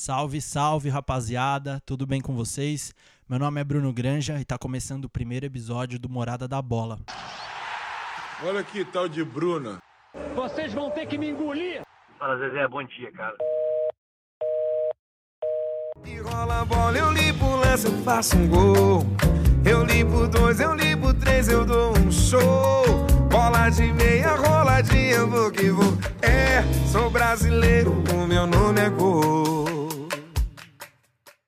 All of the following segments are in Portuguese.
Salve, salve, rapaziada. Tudo bem com vocês? Meu nome é Bruno Granja e tá começando o primeiro episódio do Morada da Bola. Olha que tal de Bruna. Vocês vão ter que me engolir. Fala, Zezé, bom dia, cara. E rola a bola, eu limpo lance, eu faço um gol. Eu limpo dois, eu limpo três, eu dou um show. Bola de meia, roladinha, vou que vou. É, sou brasileiro, o meu nome é gol.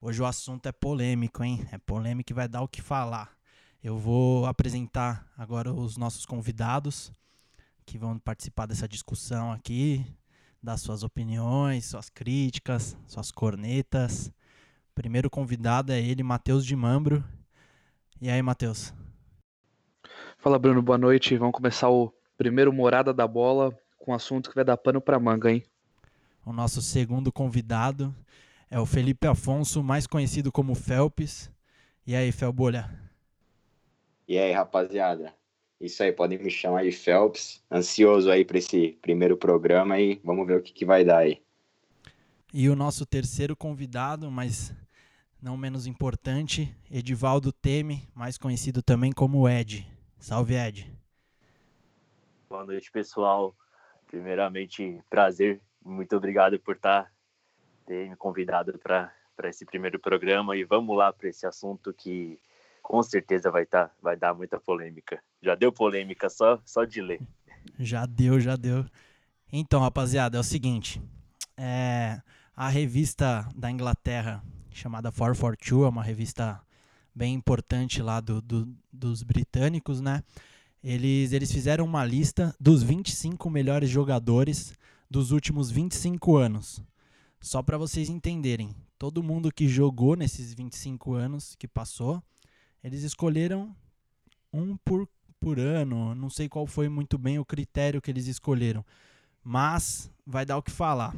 Hoje o assunto é polêmico, hein? É polêmico e vai dar o que falar. Eu vou apresentar agora os nossos convidados que vão participar dessa discussão aqui, dar suas opiniões, suas críticas, suas cornetas. Primeiro convidado é ele, Matheus de Mambro. E aí, Matheus? Fala, Bruno, boa noite. Vamos começar o primeiro Morada da Bola com um assunto que vai dar pano pra manga, hein? O nosso segundo convidado é o Felipe Afonso, mais conhecido como Felps. E aí, Felbolha? E aí, rapaziada? Isso aí, podem me chamar de Phelps. Ansioso aí para esse primeiro programa e vamos ver o que, que vai dar aí. E o nosso terceiro convidado, mas não menos importante, Edivaldo Teme, mais conhecido também como Ed. Salve, Ed. Boa noite, pessoal. Primeiramente, prazer. Muito obrigado por estar ter me convidado para esse primeiro programa e vamos lá para esse assunto que com certeza vai tá, vai dar muita polêmica. Já deu polêmica só só de ler. Já deu, já deu. Então, rapaziada, é o seguinte, é, a revista da Inglaterra chamada 442 é uma revista bem importante lá do, do, dos britânicos, né? Eles, eles fizeram uma lista dos 25 melhores jogadores dos últimos 25 anos. Só para vocês entenderem, todo mundo que jogou nesses 25 anos que passou, eles escolheram um por, por ano. Não sei qual foi muito bem o critério que eles escolheram, mas vai dar o que falar.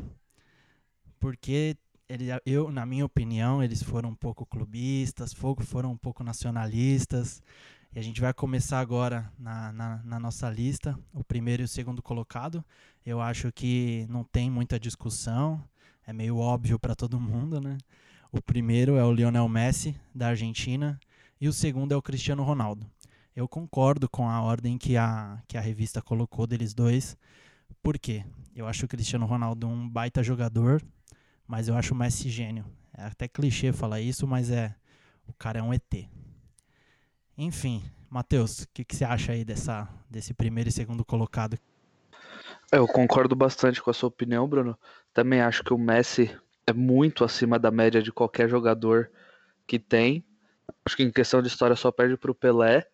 Porque ele, eu, na minha opinião, eles foram um pouco clubistas, foram um pouco nacionalistas. E a gente vai começar agora na, na, na, nossa lista, o primeiro e o segundo colocado. Eu acho que não tem muita discussão, é meio óbvio para todo mundo, né? O primeiro é o Lionel Messi, da Argentina, e o segundo é o Cristiano Ronaldo. Eu concordo com a ordem que a, que a revista colocou deles dois. Por quê? Eu acho o Cristiano Ronaldo um baita jogador, mas eu acho o Messi gênio. É até clichê falar isso, mas é. O cara é um ET. Enfim, Matheus, o que, que você acha aí dessa, desse primeiro e segundo colocado? Eu concordo bastante com a sua opinião, Bruno. Também acho que o Messi é muito acima da média de qualquer jogador que tem. Acho que em questão de história só perde para o Pelé.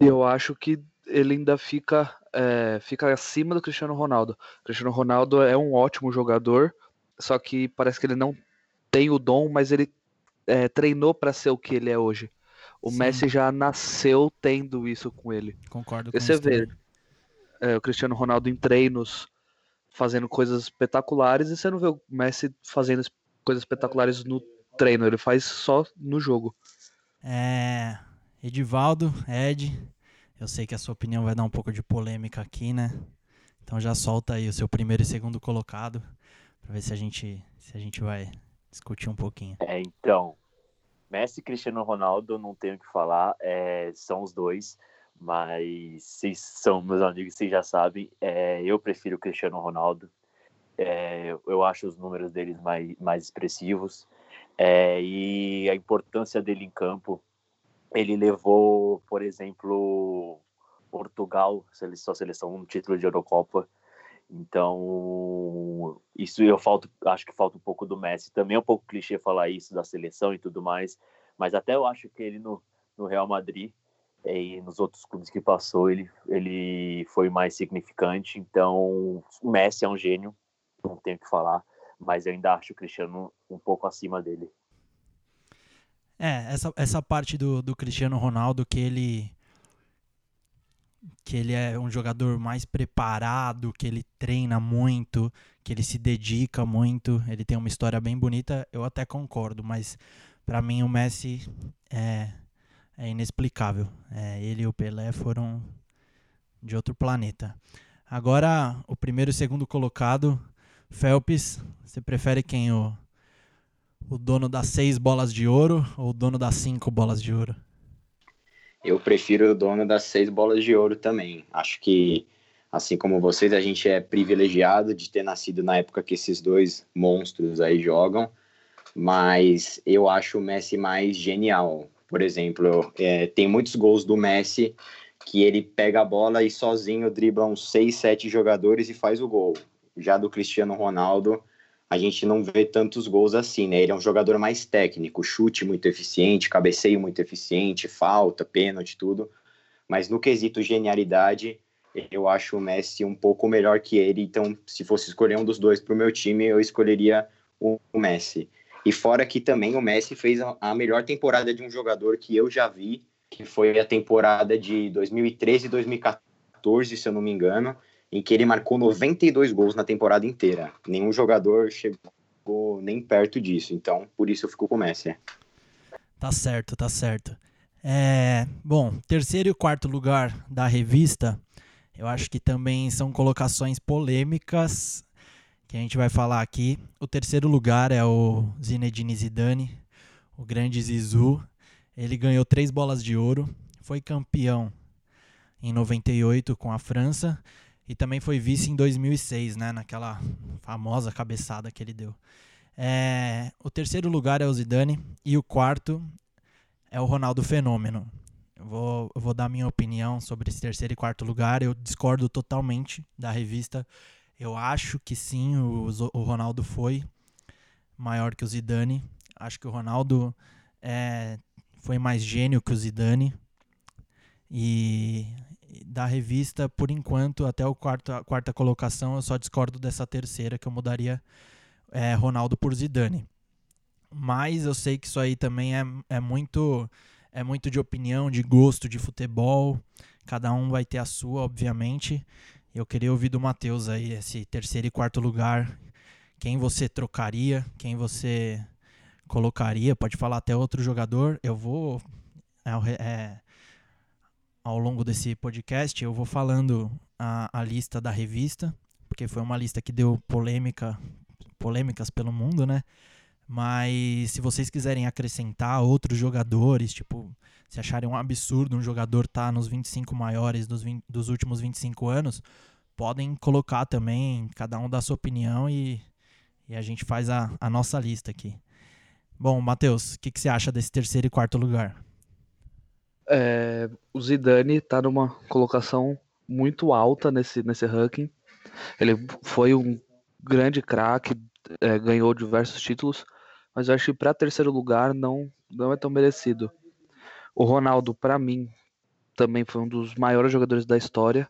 E eu acho que ele ainda fica, é, fica acima do Cristiano Ronaldo. O Cristiano Ronaldo é um ótimo jogador, só que parece que ele não tem o dom, mas ele é, treinou para ser o que ele é hoje. O Sim. Messi já nasceu tendo isso com ele. Concordo com você vê é, o Cristiano Ronaldo em treinos fazendo coisas espetaculares e você não vê o Messi fazendo coisas espetaculares no treino, ele faz só no jogo. É, Edivaldo, Ed, eu sei que a sua opinião vai dar um pouco de polêmica aqui, né? Então já solta aí o seu primeiro e segundo colocado para ver se a gente se a gente vai discutir um pouquinho. É, então, Messi e Cristiano Ronaldo, não tenho o que falar, é, são os dois, mas vocês são meus amigos, vocês já sabem, é, eu prefiro o Cristiano Ronaldo, é, eu acho os números deles mais, mais expressivos, é, e a importância dele em campo, ele levou, por exemplo, Portugal, sua seleção, um título de Eurocopa, então, isso eu falto, acho que falta um pouco do Messi. Também é um pouco clichê falar isso da seleção e tudo mais, mas até eu acho que ele no, no Real Madrid e nos outros clubes que passou, ele, ele foi mais significante. Então, o Messi é um gênio, não tenho o que falar, mas eu ainda acho o Cristiano um pouco acima dele. É, essa, essa parte do, do Cristiano Ronaldo que ele que ele é um jogador mais preparado, que ele treina muito, que ele se dedica muito, ele tem uma história bem bonita, eu até concordo, mas para mim o Messi é, é inexplicável. É, ele e o Pelé foram de outro planeta. Agora, o primeiro e segundo colocado, Phelps, você prefere quem? O O dono das seis bolas de ouro ou o dono das cinco bolas de ouro? Eu prefiro o dono das seis bolas de ouro também. Acho que, assim como vocês, a gente é privilegiado de ter nascido na época que esses dois monstros aí jogam, mas eu acho o Messi mais genial. Por exemplo, é, tem muitos gols do Messi que ele pega a bola e sozinho dribla uns seis, sete jogadores e faz o gol. Já do Cristiano Ronaldo, a gente não vê tantos gols assim, né? Ele é um jogador mais técnico, chute muito eficiente, cabeceio muito eficiente, falta, pênalti, tudo. Mas no quesito genialidade, eu acho o Messi um pouco melhor que ele. Então, se fosse escolher um dos dois para o meu time, eu escolheria o Messi. E fora que também o Messi fez a melhor temporada de um jogador que eu já vi, que foi a temporada de 2013 e 2014, se eu não me engano, em que ele marcou 92 gols na temporada inteira. Nenhum jogador chegou nem perto disso. Então, por isso eu fico com o Messi. Tá certo, tá certo. É, bom, terceiro e quarto lugar da revista, eu acho que também são colocações polêmicas que a gente vai falar aqui. O terceiro lugar é o Zinedine Zidane, o grande Zizou. Ele ganhou três bolas de ouro, foi campeão em 98 com a França e também foi vice em 2006, né? Naquela famosa cabeçada que ele deu. É, o terceiro lugar é o Zidane e o quarto é o Ronaldo Fenômeno. Eu vou, eu vou dar minha opinião sobre esse terceiro e quarto lugar. Eu discordo totalmente da revista. Eu acho que sim, o, o Ronaldo foi maior que o Zidane. Acho que o Ronaldo é, foi mais gênio que o Zidane. E da revista, por enquanto, até o quarto, a quarta colocação, eu só discordo dessa terceira, que eu mudaria é, Ronaldo por Zidane. Mas eu sei que isso aí também é, é muito é muito de opinião, de gosto de futebol. Cada um vai ter a sua, obviamente. Eu queria ouvir do Matheus aí esse terceiro e quarto lugar. Quem você trocaria, quem você colocaria, pode falar até outro jogador. Eu vou é, é, ao longo desse podcast eu vou falando a, a lista da revista, porque foi uma lista que deu polêmica, polêmicas pelo mundo, né? Mas se vocês quiserem acrescentar outros jogadores, tipo, se acharem um absurdo um jogador estar tá nos 25 maiores dos, 20, dos últimos 25 anos, podem colocar também, cada um dá sua opinião e, e a gente faz a, a nossa lista aqui. Bom, Matheus, o que, que você acha desse terceiro e quarto lugar? É, o Zidane está numa colocação muito alta nesse, nesse ranking. Ele foi um grande craque, é, ganhou diversos títulos, mas eu acho que para terceiro lugar não, não é tão merecido. O Ronaldo, para mim, também foi um dos maiores jogadores da história.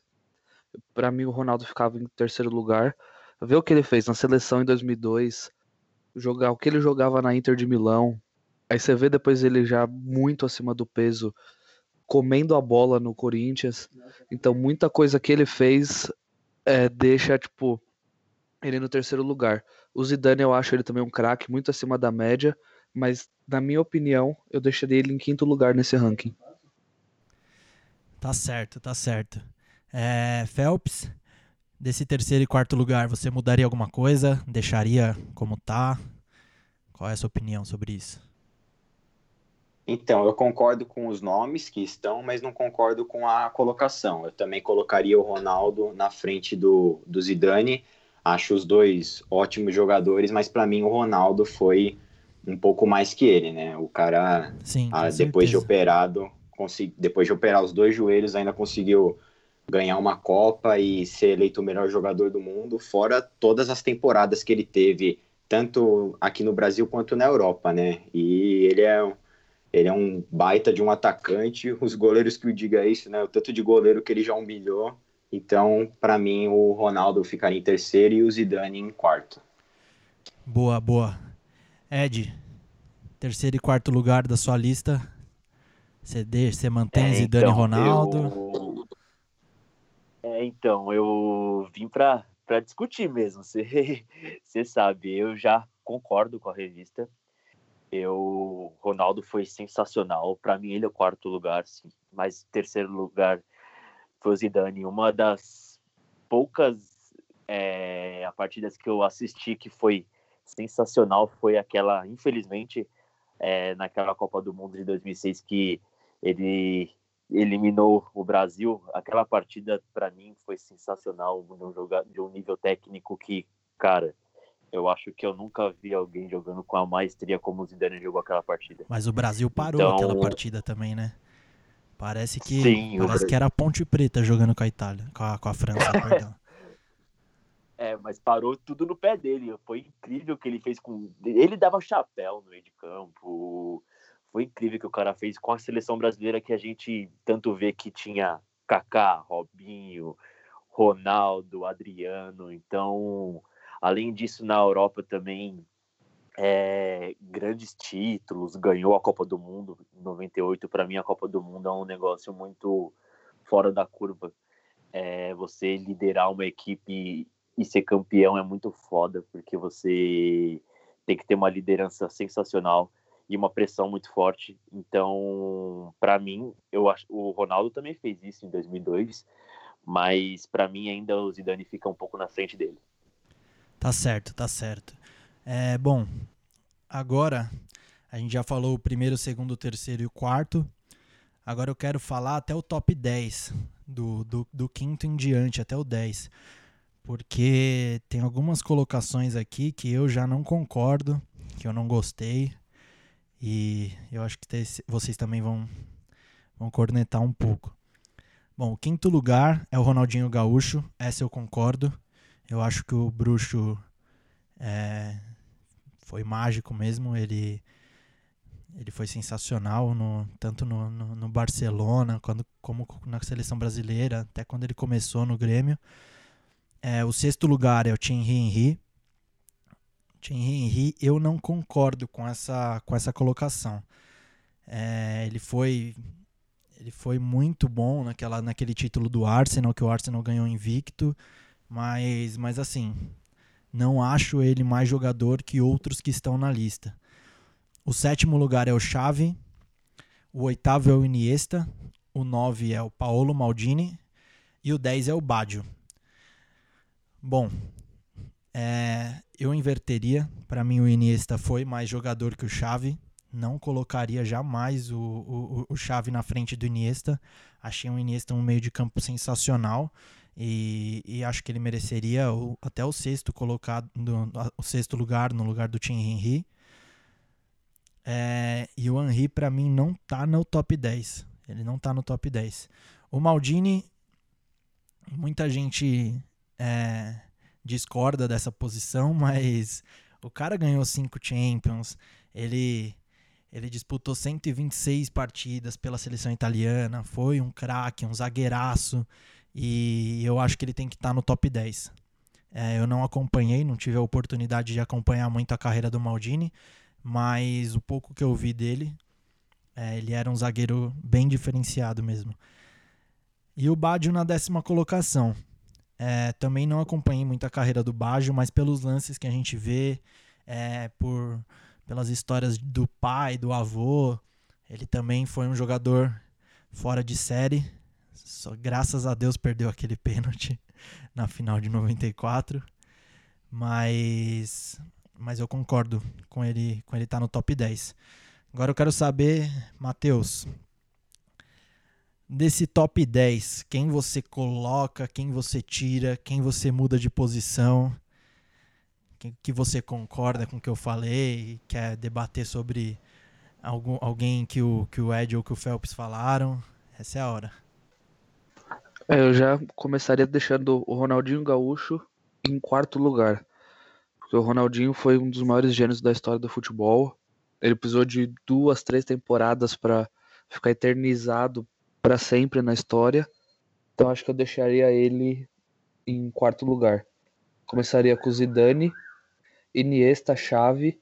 Para mim, o Ronaldo ficava em terceiro lugar. Ver o que ele fez na seleção em 2002, jogar o que ele jogava na Inter de Milão. Aí você vê depois ele já muito acima do peso comendo a bola no Corinthians. Então, muita coisa que ele fez é, deixa, tipo, ele no terceiro lugar. O Zidane, eu acho ele também um craque, muito acima da média, mas, na minha opinião, eu deixaria ele em quinto lugar nesse ranking. Tá certo, tá certo. É, Phelps, desse terceiro e quarto lugar, você mudaria alguma coisa? Deixaria como tá? Qual é a sua opinião sobre isso? Então, eu concordo com os nomes que estão, mas não concordo com a colocação. Eu também colocaria o Ronaldo na frente do, do Zidane. Acho os dois ótimos jogadores, mas para mim o Ronaldo foi um pouco mais que ele, né? O cara, Sim, ah, depois de operado, consegui, depois de operar os dois joelhos, ainda conseguiu ganhar uma Copa e ser eleito o melhor jogador do mundo, fora todas as temporadas que ele teve, tanto aqui no Brasil quanto na Europa, né? E ele é ele é um baita de um atacante. Os goleiros que o diga isso, né? O tanto de goleiro que ele já humilhou. Então, para mim, o Ronaldo ficaria em terceiro e o Zidane em quarto. Boa, boa. Ed, terceiro e quarto lugar da sua lista. Você, deixa, você mantém é, Zidane então, e Ronaldo? Eu... É, então, eu vim para discutir mesmo. Você sabe, eu já concordo com a revista. Eu, Ronaldo foi sensacional. Para mim, ele é o quarto lugar, sim. Mas terceiro lugar foi o Zidane. Uma das poucas é, partidas que eu assisti que foi sensacional foi aquela, infelizmente, é, naquela Copa do Mundo de 2006 que ele eliminou o Brasil. Aquela partida para mim foi sensacional, de um, joga, de um nível técnico que, cara, eu acho que eu nunca vi alguém jogando com a maestria como o Zidane jogou aquela partida. Mas o Brasil parou então, aquela partida também, né? Parece que sim, parece que era a Ponte Preta jogando com a Itália, com a, com a França, perdão. É, mas parou tudo no pé dele. Foi incrível o que ele fez com. Ele dava chapéu no meio de campo. Foi incrível o que o cara fez com a seleção brasileira que a gente tanto vê que tinha Kaká, Robinho, Ronaldo, Adriano. Então, além disso, na Europa também é, grandes títulos, ganhou a Copa do Mundo em 98. Para mim, a Copa do Mundo é um negócio muito fora da curva. É, você liderar uma equipe e ser campeão é muito foda, porque você tem que ter uma liderança sensacional e uma pressão muito forte. Então, para mim, eu acho o Ronaldo também fez isso em 2002, mas para mim ainda o Zidane fica um pouco na frente dele. Tá certo, tá certo. É, bom, agora a gente já falou o primeiro, o segundo, o terceiro e o quarto. Agora eu quero falar até o top 10, do, do, do quinto em diante, até o 10 porque tem algumas colocações aqui que eu já não concordo, que eu não gostei, e eu acho que vocês também vão, vão cornetar um pouco. Bom, o quinto lugar é o Ronaldinho Gaúcho, essa eu concordo. Eu acho que o Bruxo é, foi mágico mesmo, ele, ele foi sensacional, no, tanto no, no, no Barcelona quando, como na seleção brasileira, até quando ele começou no Grêmio. É, o sexto lugar é o Thierry Henry. Thierry Henry, eu não concordo com essa, com essa colocação. É, ele foi ele foi muito bom naquela, naquele título do Arsenal, que o Arsenal ganhou invicto, mas, mas assim, não acho ele mais jogador que outros que estão na lista. O sétimo lugar é o Xavi, o oitavo é o Iniesta, o nove é o Paolo Maldini e o dez é o Baggio. Bom, é, eu inverteria. Para mim, o Iniesta foi mais jogador que o Xavi. Não colocaria jamais o, o, o Xavi na frente do Iniesta. Achei o Iniesta um meio de campo sensacional. E, e acho que ele mereceria o, até o sexto colocado, no, o sexto lugar no lugar do Tim Henry. É, e o Henry, para mim, não tá no top 10. Ele não tá no top 10. O Maldini, muita gente é, discorda dessa posição, mas o cara ganhou cinco Champions, ele ele disputou 126 partidas pela seleção italiana, foi um craque, um zagueiraço, e eu acho que ele tem que estar tá no top 10. É, eu não acompanhei, não tive a oportunidade de acompanhar muito a carreira do Maldini, mas o pouco que eu vi dele, é, ele era um zagueiro bem diferenciado mesmo. E o Badio na décima colocação. É, também não acompanhei muito a carreira do Baggio, mas pelos lances que a gente vê, é, por, pelas histórias do pai, do avô, ele também foi um jogador fora de série. Só graças a Deus perdeu aquele pênalti na final de 94. Mas mas eu concordo com ele, com ele estar tá no top 10. Agora eu quero saber, Matheus, desse top 10, quem você coloca, quem você tira, quem você muda de posição, quem que você concorda com o que eu falei, quer debater sobre algum, alguém que o, que o Ed ou que o Phelps falaram, essa é a hora. É, eu já começaria deixando o Ronaldinho Gaúcho em quarto lugar. Porque o Ronaldinho foi um dos maiores gênios da história do futebol. Ele precisou de duas, três temporadas para ficar eternizado para sempre na história. Então acho que eu deixaria ele em quarto lugar. Começaria com Zidane, Iniesta, Xavi,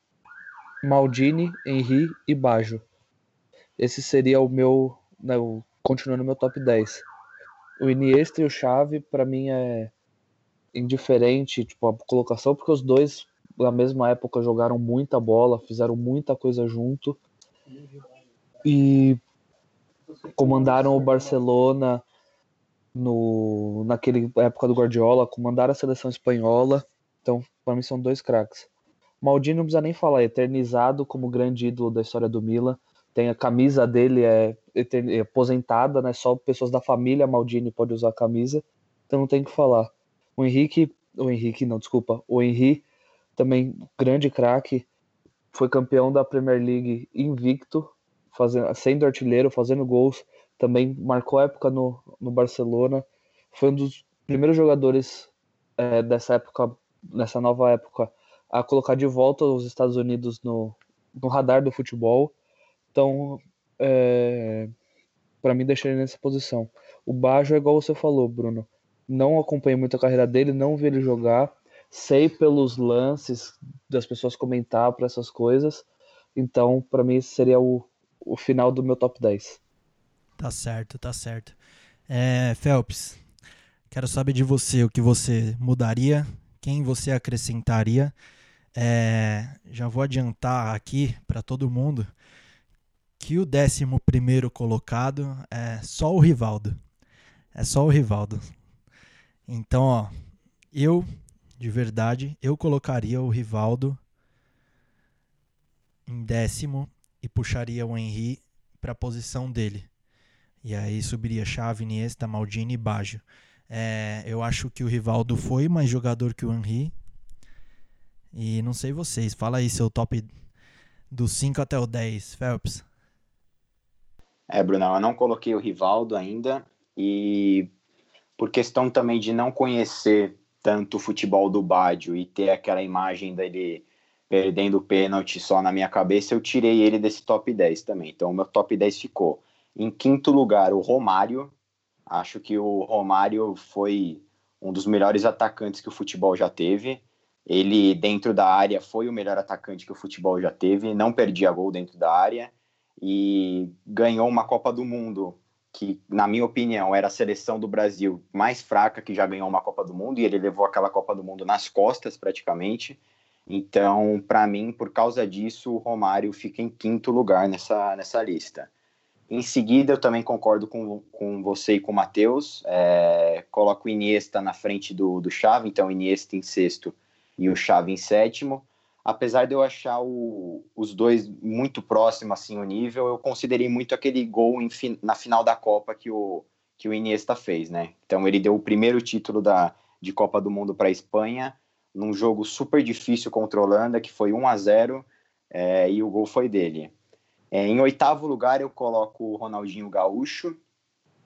Maldini, Henry e Baggio. Esse seria o meu, né, continuando meu top 10. O Iniesta e o Xavi para mim é indiferente, tipo a colocação, porque os dois na mesma época jogaram muita bola, fizeram muita coisa junto. E comandaram o Barcelona no naquele época do Guardiola, comandaram a seleção espanhola. Então, para mim são dois craques. Maldini não precisa nem falar, é eternizado como grande ídolo da história do Milan. Tem a camisa dele é, é aposentada, né? Só pessoas da família Maldini podem usar a camisa. Então não tem que falar. O Henrique, o Henrique não, desculpa, o Henrique também grande craque, foi campeão da Premier League invicto, fazendo, sendo artilheiro, fazendo gols, também marcou época no, no Barcelona, foi um dos primeiros jogadores é, dessa época, nessa nova época, a colocar de volta os Estados Unidos no, no radar do futebol. Então, é, para mim, deixar ele nessa posição. O Bajo é igual você falou, Bruno. Não acompanhei muito a carreira dele, não vi ele jogar. Sei pelos lances das pessoas comentar para essas coisas. Então, para mim, esse seria o, o final do meu top 10. Tá certo, tá certo. É, Phelps, quero saber de você o que você mudaria, quem você acrescentaria. É, já vou adiantar aqui para todo mundo que o 11 colocado é só o Rivaldo. É só o Rivaldo. Então, ó, eu, de verdade, eu colocaria o Rivaldo em décimo e puxaria o Henry para a posição dele. E aí subiria Chave, Iniesta, Maldini e Baggio. É, eu acho que o Rivaldo foi mais jogador que o Henry. E não sei vocês, fala aí seu top do 5 até o 10, Phelps. É, Brunão, eu não coloquei o Rivaldo ainda e por questão também de não conhecer tanto o futebol do Baggio e ter aquela imagem dele perdendo o pênalti só na minha cabeça, eu tirei ele desse top 10 também. Então, o meu top 10 ficou em quinto lugar o Romário. Acho que o Romário foi um dos melhores atacantes que o futebol já teve. Ele, dentro da área, foi o melhor atacante que o futebol já teve, não perdia gol dentro da área e ganhou uma Copa do Mundo que, na minha opinião, era a seleção do Brasil mais fraca que já ganhou uma Copa do Mundo e ele levou aquela Copa do Mundo nas costas praticamente. Então, para mim, por causa disso, o Romário fica em quinto lugar nessa, nessa lista. Em seguida, eu também concordo com, com você e com o Matheus. É, coloco o Iniesta na frente do, do Xavi, então Iniesta em sexto e o Xavi em sétimo. Apesar de eu achar o, os dois muito próximos assim o nível, eu considerei muito aquele gol em, na final da Copa que o, que o Iniesta fez, né? Então ele deu o primeiro título da, de Copa do Mundo para a Espanha, num jogo super difícil contra a Holanda, que foi 1 a 0 é, e o gol foi dele. É, em oitavo lugar, eu coloco o Ronaldinho Gaúcho.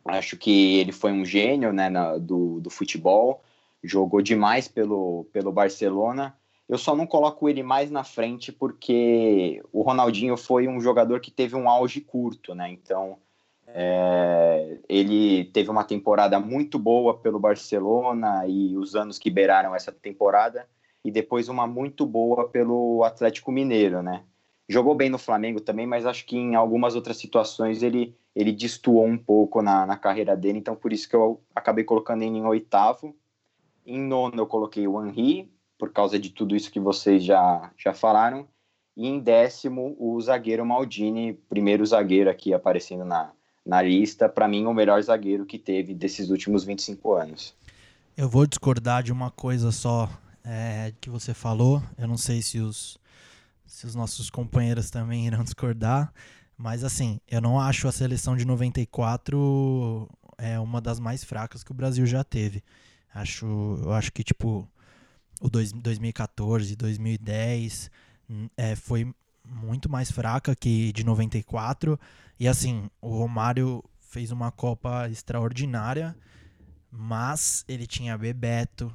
Acho que ele foi um gênio né, na, do, do futebol, jogou demais pelo, pelo Barcelona. Eu só não coloco ele mais na frente porque o Ronaldinho foi um jogador que teve um auge curto, né? Então, é, ele teve uma temporada muito boa pelo Barcelona e os anos que beiraram essa temporada, e depois uma muito boa pelo Atlético Mineiro, né? Jogou bem no Flamengo também, mas acho que em algumas outras situações ele, ele destoou um pouco na, na carreira dele, então por isso que eu acabei colocando ele em oitavo. Em nono eu coloquei o Henry, por causa de tudo isso que vocês já, já falaram. E em décimo, o zagueiro Maldini, primeiro zagueiro aqui aparecendo na, na lista, para mim, o melhor zagueiro que teve desses últimos 25 anos. Eu vou discordar de uma coisa só é, que você falou. Eu não sei se os, se os nossos companheiros também irão discordar, mas assim, eu não acho a seleção de 94 é uma das mais fracas que o Brasil já teve. Acho, eu acho que tipo o dois, 2014, 2010 é, foi muito mais fraca que de 94 e assim o Romário fez uma Copa extraordinária, mas ele tinha Bebeto,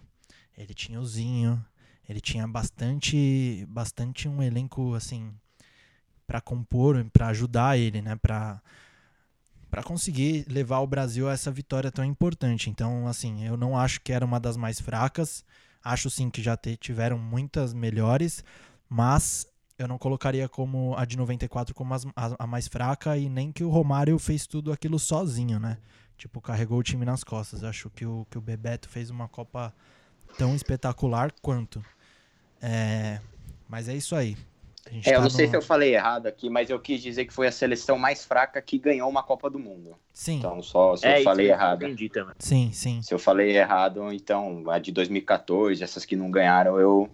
ele tinha o Zinho, ele tinha bastante, bastante um elenco assim para compor, para ajudar ele, né, para para conseguir levar o Brasil a essa vitória tão importante. Então, assim, eu não acho que era uma das mais fracas. Acho sim que já tiveram muitas melhores, mas eu não colocaria como a de 94 como a, a, mais fraca e nem que o Romário fez tudo aquilo sozinho, né? Tipo, carregou o time nas costas. Acho que o, que o Bebeto fez uma Copa tão espetacular quanto. É, mas é isso aí. É, eu tá não sei se eu falei errado aqui, mas eu quis dizer que foi a seleção mais fraca que ganhou uma Copa do Mundo. Sim. Então, só se é, eu falei errado. Entendi também. Sim, sim. Se eu falei errado, então a de 2014, essas que não ganharam, eu,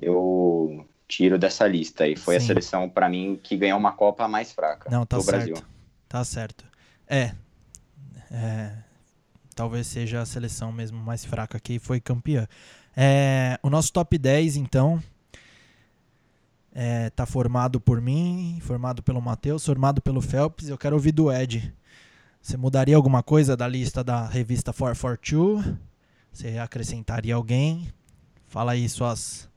eu tiro dessa lista. E foi Sim. a seleção, para mim, que ganhou uma Copa mais fraca Não, tá do certo. Brasil. Tá certo. É, é, Talvez seja a seleção mesmo mais fraca que foi campeã. É, o nosso top 10, então, é, tá formado por mim, formado pelo Matheus, formado pelo Phelps. Eu quero ouvir do Ed. Você mudaria alguma coisa da lista da revista 442? Você acrescentaria alguém? Fala aí suas,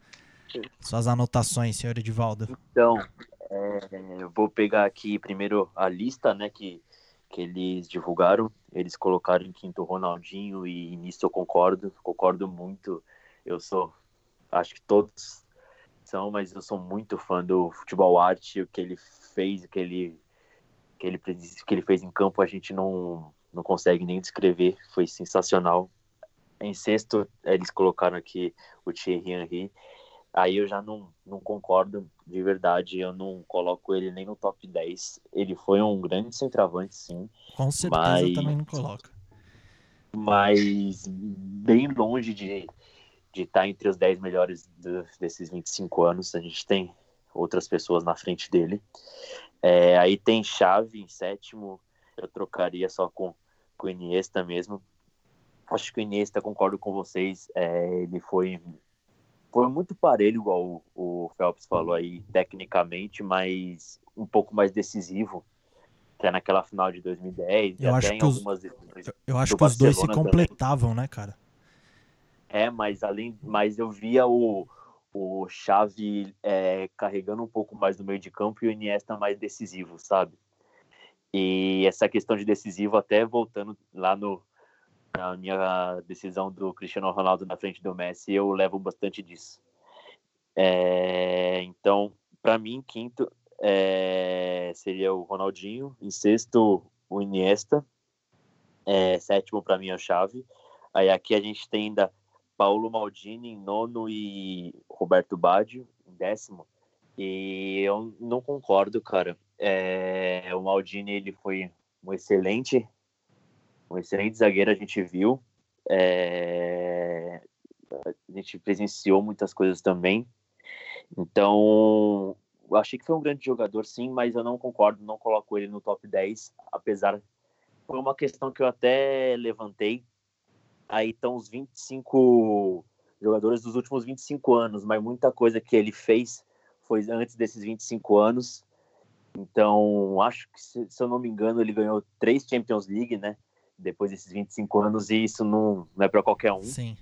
suas anotações, senhor Edivaldo. Então, é, eu vou pegar aqui primeiro a lista, né, que, que eles divulgaram. Eles colocaram em quinto Ronaldinho e nisso eu concordo, concordo muito. Eu sou, acho que todos mas eu sou muito fã do futebol arte, o que ele fez, o que ele que ele, que ele fez em campo, a gente não, não consegue nem descrever, foi sensacional. Em sexto, eles colocaram aqui o Thierry Henry, aí eu já não, não concordo de verdade, eu não coloco ele nem no top 10. Ele foi um grande centroavante, sim, Com certeza Mas- também não coloca. mas bem longe de de estar entre os 10 melhores do- desses 25 anos. A gente tem outras pessoas na frente dele. É, aí tem Chave em sétimo, eu trocaria só com, com o Iniesta mesmo. Acho que o Iniesta, concordo com vocês, é, ele foi, foi muito parelho, igual o, o Phelps falou aí, tecnicamente, mas um pouco mais decisivo. Até naquela final de 2010, e Eu acho que os- Eu, acho que os dois se Barcelona também. completavam, né, cara? É, mas além, mas eu via o, o Xavi é, carregando um pouco mais no meio de campo e o Iniesta mais decisivo, sabe? E essa questão de decisivo, até voltando lá no na minha decisão do Cristiano Ronaldo na frente do Messi, eu levo bastante disso. É, então, para mim, quinto é, seria o Ronaldinho, em sexto o Iniesta, é, sétimo para mim é o Xavi. Aí aqui a gente tem ainda Paulo Maldini em nono e Roberto Baggio em décimo. E eu não concordo, cara. É, o Maldini ele foi um excelente, um excelente zagueiro, a gente viu. É, a gente presenciou muitas coisas também. Então, eu achei que foi um grande jogador, sim, mas eu não concordo, não coloco ele no top 10, apesar foi uma questão que eu até levantei. Aí estão os 25 jogadores dos últimos 25 anos, mas muita coisa que ele fez foi antes desses 25 anos. Então, acho que, se, se eu não me engano, ele ganhou três Champions League, né? Depois desses 25 anos, e isso não, não é para qualquer um Sim.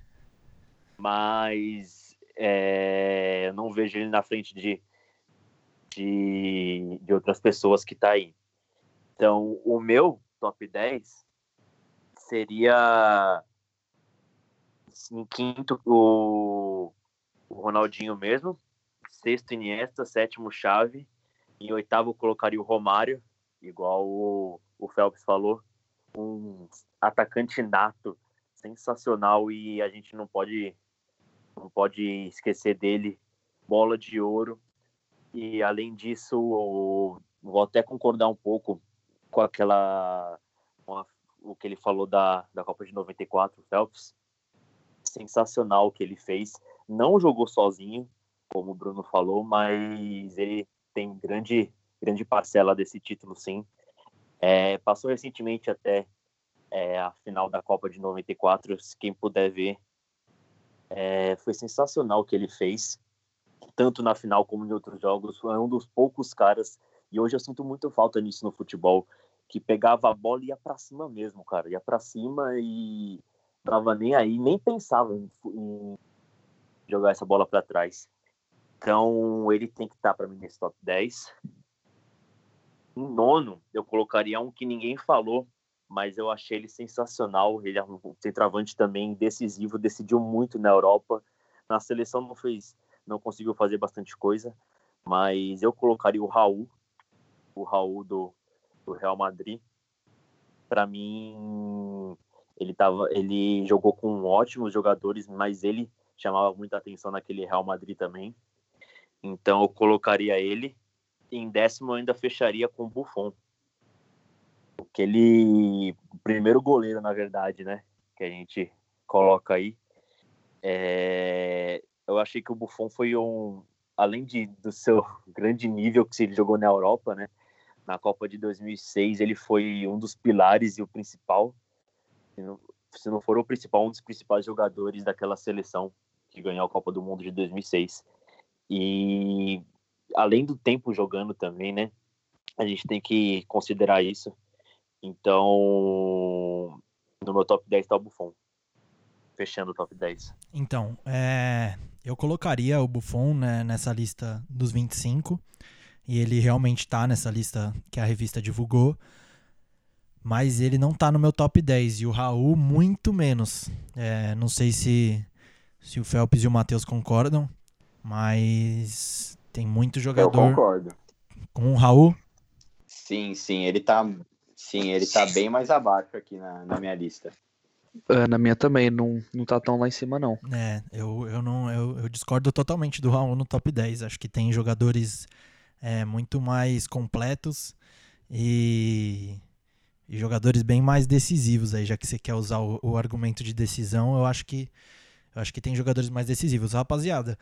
mas é, eu não vejo ele na frente de, de, de outras pessoas que tá aí. Então, o meu top 10 seria em quinto o, o Ronaldinho mesmo, sexto Iniesta, sétimo Chave, em oitavo colocaria o Romário, igual o, o Phelps falou, um atacante nato, sensacional e a gente não pode não pode esquecer dele, bola de ouro. E além disso, eu vou até concordar um pouco com aquela com a- o que ele falou da, da Copa de 94, o Phelps. Sensacional que ele fez. Não jogou sozinho, como o Bruno falou, mas ele tem grande grande parcela desse título, sim. É, passou recentemente até é, a final da Copa de 94, se quem puder ver, é, foi sensacional o que ele fez, tanto na final como em outros jogos. Foi um dos poucos caras, e hoje eu sinto muito falta nisso no futebol, que pegava a bola e ia pra cima mesmo, cara. Ia pra cima e tava nem aí, nem pensava em, em jogar essa bola para trás. Então ele tem que estar para mim nesse top 10. Em nono, eu colocaria um que ninguém falou, mas eu achei ele sensacional. Ele é um centroavante também decisivo, decidiu muito na Europa. Na seleção não fez, não conseguiu fazer bastante coisa, mas eu colocaria o Raul, o Raul do, do Real Madrid. Para mim, ele tava, ele jogou com ótimos jogadores, mas ele chamava muita atenção naquele Real Madrid também. Então eu colocaria ele. Em décimo eu ainda fecharia com o Buffon aquele primeiro goleiro, na verdade, né? Que a gente coloca aí. É, eu achei que o Buffon foi um. além de, do seu grande nível que ele jogou na Europa, né? Na Copa de 2006, ele foi um dos pilares e o principal, se não, se não for o principal, um dos principais jogadores daquela seleção que ganhou a Copa do Mundo de 2006. E além do tempo jogando também, né? A gente tem que considerar isso. Então, no meu top 10 tá o Buffon. Fechando o top 10. Então, é, eu colocaria o Buffon né, nessa lista dos 25. E ele realmente tá nessa lista que a revista divulgou. Mas ele não tá no meu top 10. E o Raul, muito menos. É, não sei se, se o Phelps e o Matheus concordam. Mas tem muito jogador. Eu concordo. Com o Raul? Sim, sim, ele tá, sim, ele tá bem mais abaixo aqui na, na minha lista. É, na minha também, não, não tá tão lá em cima, não. É, eu, eu não eu, eu discordo totalmente do Raul no top 10. Acho que tem jogadores é, muito mais completos e, e, jogadores bem mais decisivos aí, já que você quer usar o, o, argumento de decisão, eu acho que eu acho que tem jogadores mais decisivos. Rapaziada,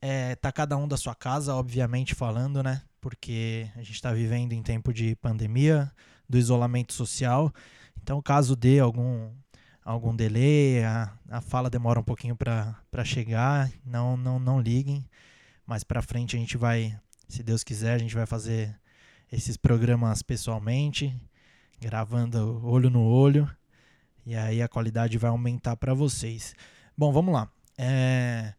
é, tá cada um da sua casa, obviamente falando, né? Porque a gente está vivendo em tempo de pandemia, do isolamento social. Então, caso dê algum algum delay, a, a fala demora um pouquinho para chegar, não, não, não liguem. Mais para frente a gente vai, se Deus quiser, a gente vai fazer esses programas pessoalmente, gravando olho no olho, e aí a qualidade vai aumentar para vocês. Bom, vamos lá. É,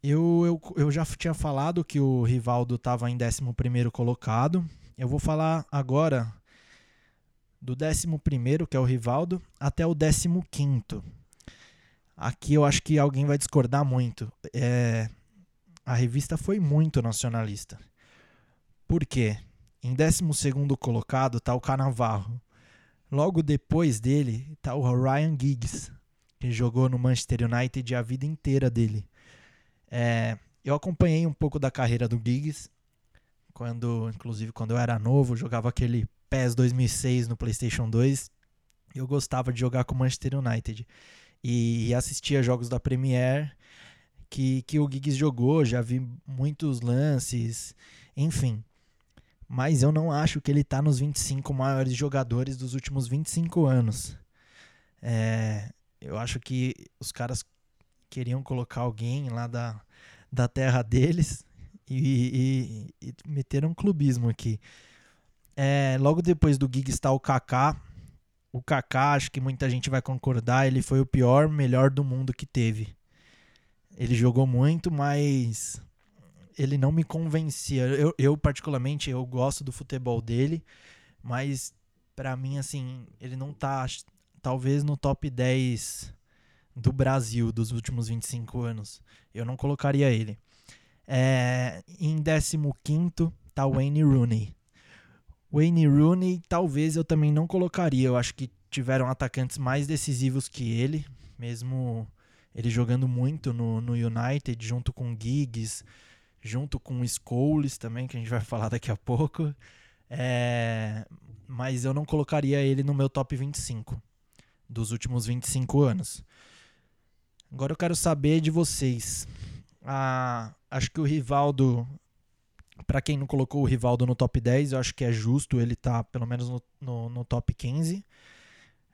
eu, eu, eu já tinha falado que o Rivaldo estava em 11 colocado. Eu vou falar agora do 11, que é o Rivaldo, até o 15. Aqui eu acho que alguém vai discordar muito. É, a revista foi muito nacionalista. Por quê? Em 12 colocado está o Canavarro. Logo depois dele está o Ryan Giggs, que jogou no Manchester United a vida inteira dele. É, eu acompanhei um pouco da carreira do Giggs, quando, inclusive quando eu era novo, jogava aquele PES 2006 no PlayStation 2. Eu gostava de jogar com o Manchester United e assistia jogos da Premier que, que o Giggs jogou, já vi muitos lances, enfim. Mas eu não acho que ele está nos 25 maiores jogadores dos últimos 25 anos. É, eu acho que os caras queriam colocar alguém lá da, da terra deles e, e, e meteram um clubismo aqui. É, logo depois do Gig está o Kaká. O Kaká, acho que muita gente vai concordar, ele foi o pior, melhor do mundo que teve. Ele jogou muito, mas ele não me convencia. Eu, eu particularmente, eu gosto do futebol dele, mas para mim, assim, ele não tá talvez no top 10 do Brasil dos últimos 25 anos. Eu não colocaria ele. É, em 15 tá Wayne Rooney. Wayne Rooney talvez eu também não colocaria. Eu acho que tiveram atacantes mais decisivos que ele, mesmo ele jogando muito no, no United, junto com Giggs, junto com Scholes também, que a gente vai falar daqui a pouco. É, mas eu não colocaria ele no meu top 25 dos últimos 25 anos. Agora eu quero saber de vocês. Ah, acho que o Rivaldo, para quem não colocou o Rivaldo no top 10, eu acho que é justo ele tá, pelo menos no, no, no top 15.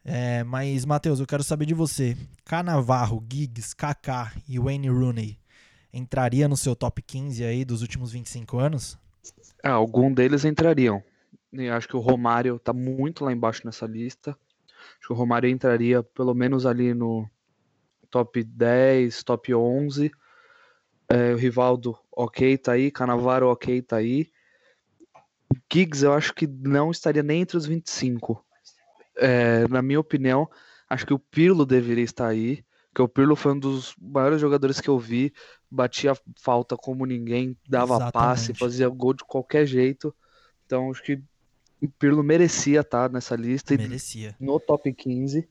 É, mas, Matheus, eu quero saber de você. Canavarro, Giggs, Kaká e Wayne Rooney entraria no seu top 15 aí dos últimos 25 anos? Ah, algum deles entrariam. Acho que o Romário tá muito lá embaixo nessa lista. Acho que o Romário entraria pelo menos ali no top 10, top 11. É, o Rivaldo, ok, tá aí. Canavaro, ok, tá aí. Giggs, eu acho que não estaria nem entre os 25. É, na minha opinião, acho que o Pirlo deveria estar aí. Que o Pirlo foi um dos maiores jogadores que eu vi. Batia falta como ninguém, dava Exatamente. passe, fazia gol de qualquer jeito. Então, acho que o Pirlo merecia estar nessa lista. Merecia. No top 15.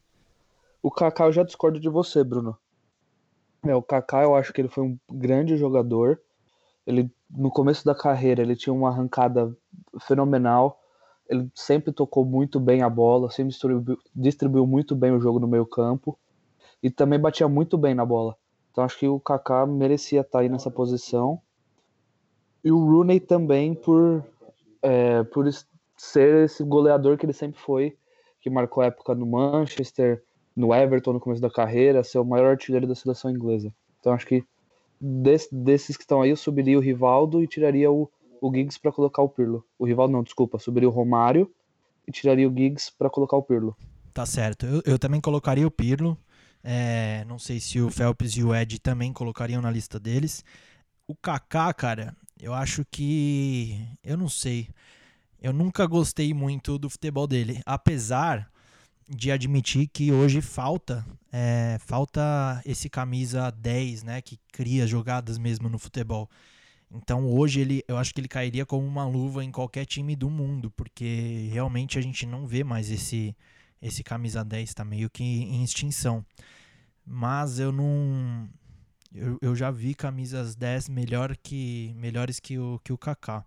O Kaká eu já discordo de você, Bruno. É, o Kaká eu acho que ele foi um grande jogador. Ele no começo da carreira ele tinha uma arrancada fenomenal. Ele sempre tocou muito bem a bola, sempre distribuiu, distribuiu muito bem o jogo no meio campo e também batia muito bem na bola. Então acho que o Kaká merecia estar aí nessa posição. E o Rooney também por, é, por ser esse goleador que ele sempre foi, que marcou a época no Manchester, no Everton no começo da carreira, ser o maior artilheiro da seleção inglesa. Então acho que desse, desses que estão aí, eu subiria o Rivaldo e tiraria o, o Giggs para colocar o Pirlo. O Rivaldo não, desculpa, subiria o Romário e tiraria o Giggs para colocar o Pirlo. Tá certo. Eu, eu também colocaria o Pirlo. É, não sei se o Phelps e o Ed também colocariam na lista deles. O Kaká, cara, eu acho que. Eu não sei. Eu nunca gostei muito do futebol dele. Apesar de admitir que hoje falta é, falta esse camisa 10, né, que cria jogadas mesmo no futebol. Então hoje ele, eu acho que ele cairia como uma luva em qualquer time do mundo, porque realmente a gente não vê mais esse esse camisa 10 está meio que em extinção. Mas eu não eu, eu já vi camisas 10 melhor que, melhores que o, que o Kaká.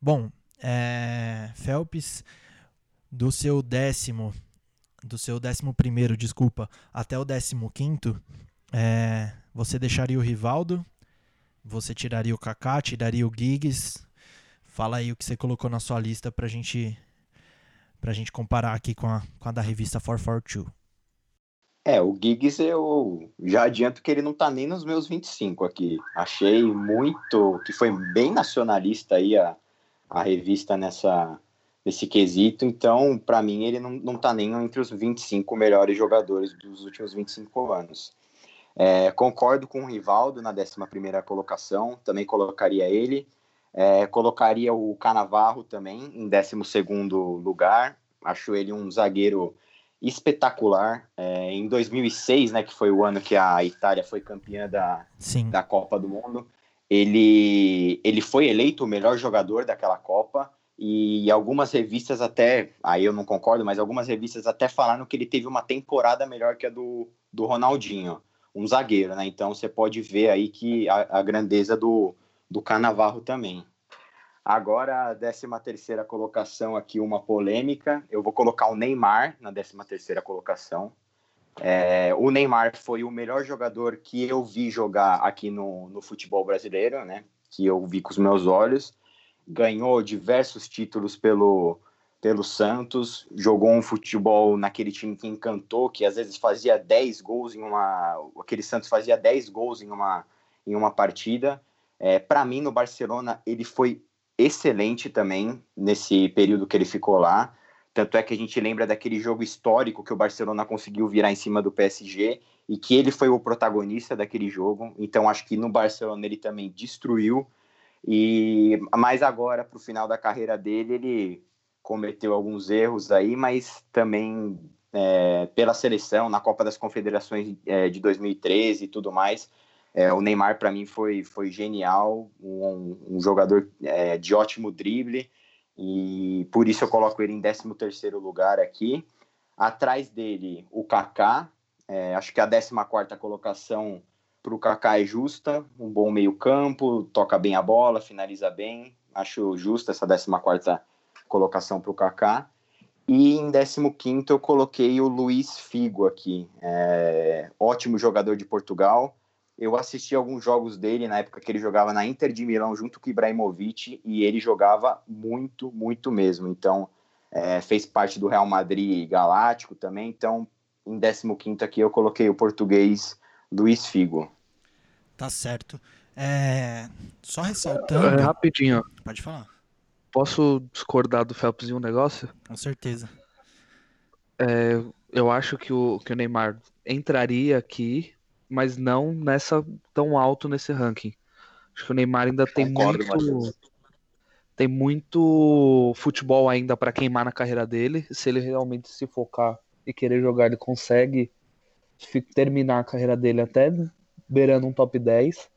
Bom, é, Phelps, do seu décimo, do seu décimo primeiro, desculpa, até o décimo quinto, é, você deixaria o Rivaldo, você tiraria o Kaká, tiraria o Giggs. Fala aí o que você colocou na sua lista pra gente, pra gente comparar aqui com a, com a da revista 442. É, o Giggs eu já adianto que ele não tá nem nos meus 25 aqui. Achei muito que foi bem nacionalista aí a, a revista nessa nesse quesito, então para mim ele não, não tá nem entre os 25 melhores jogadores dos últimos 25 anos. É, concordo com o Rivaldo na 11 colocação, também colocaria ele. É, colocaria o Canavarro também em 12 lugar. Acho ele um zagueiro espetacular. É, em 2006, né, que foi o ano que a Itália foi campeã da, da Copa do Mundo, ele, ele foi eleito o melhor jogador daquela Copa e algumas revistas até, aí eu não concordo, mas algumas revistas até falaram que ele teve uma temporada melhor que a do, do Ronaldinho, um zagueiro, né? Então você pode ver aí que a, a grandeza do, do Canavarro também. Agora, a 13 terceira colocação aqui, uma polêmica. Eu vou colocar o Neymar na 13 terceira colocação. É, o Neymar foi o melhor jogador que eu vi jogar aqui no, no futebol brasileiro, né? Que eu vi com os meus olhos. Ganhou diversos títulos pelo, pelo Santos, jogou um futebol naquele time que encantou, que às vezes fazia 10 gols em uma. Aquele Santos fazia 10 gols em uma, em uma partida. É, Para mim, no Barcelona, ele foi excelente também nesse período que ele ficou lá. Tanto é que a gente lembra daquele jogo histórico que o Barcelona conseguiu virar em cima do PSG e que ele foi o protagonista daquele jogo. Então acho que no Barcelona ele também destruiu. E mais agora para o final da carreira dele ele cometeu alguns erros aí, mas também é, pela seleção na Copa das Confederações é, de 2013 e tudo mais, é, o Neymar, para mim, foi, foi genial, um, um jogador é, de ótimo drible, e por isso eu coloco ele em 13 lugar aqui. Atrás dele, o Kaká, é, acho que a 14 colocação para o Kaká é justa, um bom meio campo, toca bem a bola, finaliza bem, acho justa essa 14 colocação para o Kaká. E em 15 eu coloquei o Luiz Figo aqui, é, ótimo jogador de Portugal, eu assisti alguns jogos dele na época que ele jogava na Inter de Milão junto com o Ibrahimovic e ele jogava muito, muito mesmo. Então, é, fez parte do Real Madrid Galáctico também. Então, em 15 aqui eu coloquei o português Luiz Figo. Tá certo. É... Só ressaltando. É, rapidinho. Pode falar. Posso discordar do Phelps em um negócio? Com certeza. É, eu acho que o, que o Neymar entraria aqui mas não nessa tão alto nesse ranking. Acho que o Neymar ainda tem Concordo, muito tem muito futebol ainda para queimar na carreira dele. Se ele realmente se focar e querer jogar, ele consegue terminar a carreira dele até beirando um top 10.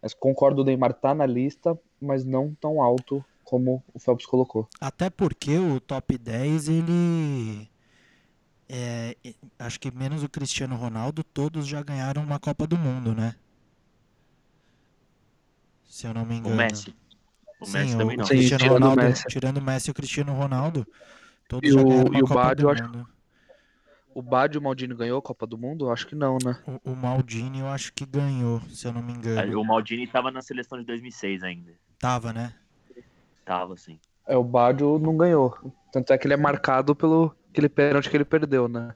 Mas concordo, o Neymar tá na lista, mas não tão alto como o Phelps colocou. Até porque o top 10 ele é, acho que menos o Cristiano Ronaldo, todos já ganharam uma Copa do Mundo, né? Se eu não me engano. O Messi. O Messi Sim, também não. O Cristiano tirando Ronaldo, o Messi. tirando o Messi e o Cristiano Ronaldo, todos E já o- ganharam uma e o Copa Badio, do eu acho- Mundo. O Bad e o Maldini ganhou a Copa do Mundo? Acho que não, né? O, o Maldini eu acho que ganhou, se eu não me engano. O Maldini estava na seleção de 2006 ainda. Tava, né? Tava, sim. É, o Badio não ganhou. Tanto é que ele é marcado pelo aquele pênalti que ele perdeu, né?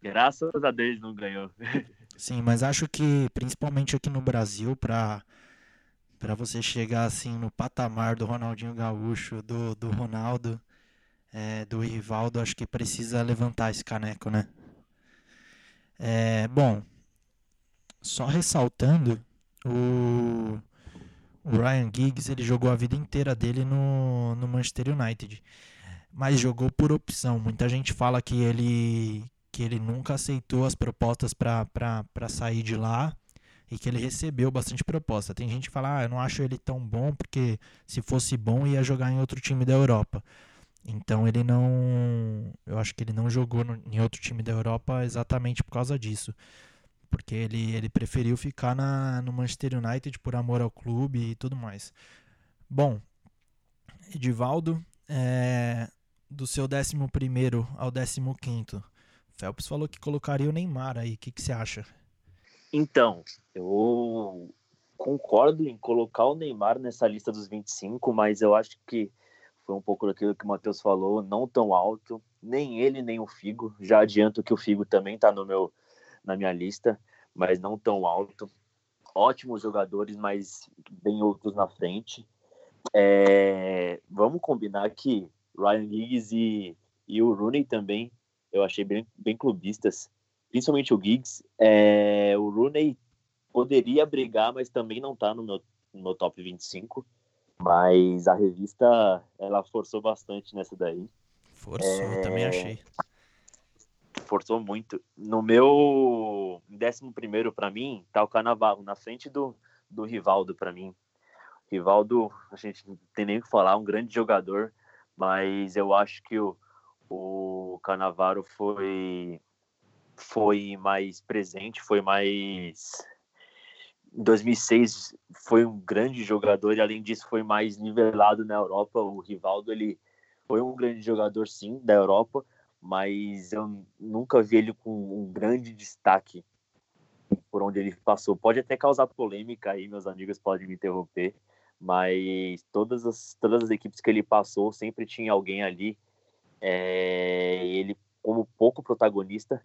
Graças a Deus não ganhou. Sim, mas acho que principalmente aqui no Brasil, pra, pra você chegar assim no patamar do Ronaldinho Gaúcho, do, do Ronaldo, é, do Rivaldo, acho que precisa levantar esse caneco, né? É, bom, só ressaltando, o, o Ryan Giggs ele jogou a vida inteira dele no, no Manchester United, mas jogou por opção. Muita gente fala que ele que ele nunca aceitou as propostas para sair de lá e que ele recebeu bastante proposta. Tem gente que fala, ah, eu não acho ele tão bom porque se fosse bom ia jogar em outro time da Europa. Então ele não, eu acho que ele não jogou no, em outro time da Europa exatamente por causa disso, porque ele, ele preferiu ficar na, no Manchester United por amor ao clube e tudo mais. Bom, Edivaldo, é, do seu 11 ao 15 Phelps falou que colocaria o Neymar aí. O que, que você acha? Então, eu concordo em colocar o Neymar nessa lista dos 25, mas eu acho que foi um pouco daquilo que o Matheus falou, não tão alto, nem ele nem o Figo. Já adianto que o Figo também está no meu na minha lista, mas não tão alto. Ótimos jogadores, mas bem outros na frente. É, vamos combinar que Ryan Giggs e, e o Rooney também eu achei bem, bem clubistas, principalmente o Giggs. É, o Rooney poderia brigar, mas também não está no meu, no meu top 25. Mas a revista, ela forçou bastante nessa daí. Forçou, é... também achei. Forçou muito. No meu 11 primeiro, para mim, tá o Carnaval, na frente do, do Rivaldo, para mim. Rivaldo, a gente não tem nem o que falar, um grande jogador, mas eu acho que o, o Canavaro foi foi mais presente, foi mais em 2006 foi um grande jogador e além disso foi mais nivelado na Europa. O Rivaldo ele foi um grande jogador sim da Europa, mas eu nunca vi ele com um grande destaque por onde ele passou. Pode até causar polêmica aí, meus amigos podem me interromper, mas todas as todas as equipes que ele passou sempre tinha alguém ali é, ele, como pouco protagonista,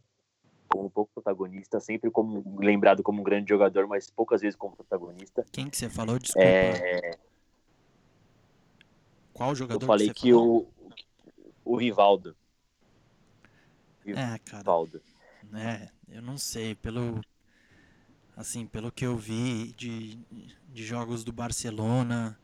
como pouco protagonista, sempre como lembrado como um grande jogador, mas poucas vezes como protagonista. Quem que você falou? Desculpa. É... Qual jogador? Eu falei que, que o, o Rivaldo. É, cara. Rivaldo. É, eu não sei, pelo assim, pelo que eu vi de, de jogos do Barcelona,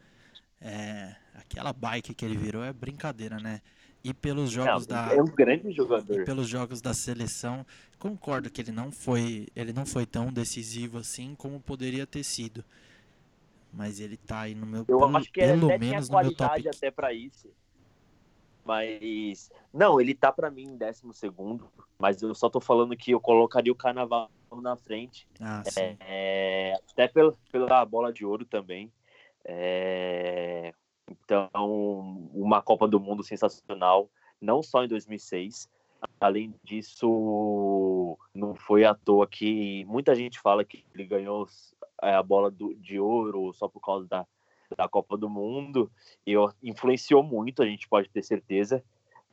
é, aquela bike que ele virou é brincadeira, né? E pelos jogos não, da é um grande jogador. E pelos jogos da seleção, concordo que ele não foi, ele não foi tão decisivo assim como poderia ter sido. Mas ele tá aí no meu Eu pelo, acho que pelo até menos tinha no meu top. até para isso. Mas não, ele tá para mim em décimo segundo, mas eu só tô falando que eu colocaria o Carnaval na frente. Ah, é, é, até pela, pela bola de ouro também. É, então, uma Copa do Mundo sensacional, não só em 2006. Além disso, não foi à toa que muita gente fala que ele ganhou é, a bola do, de ouro só por causa da, da Copa do Mundo. E influenciou muito, a gente pode ter certeza.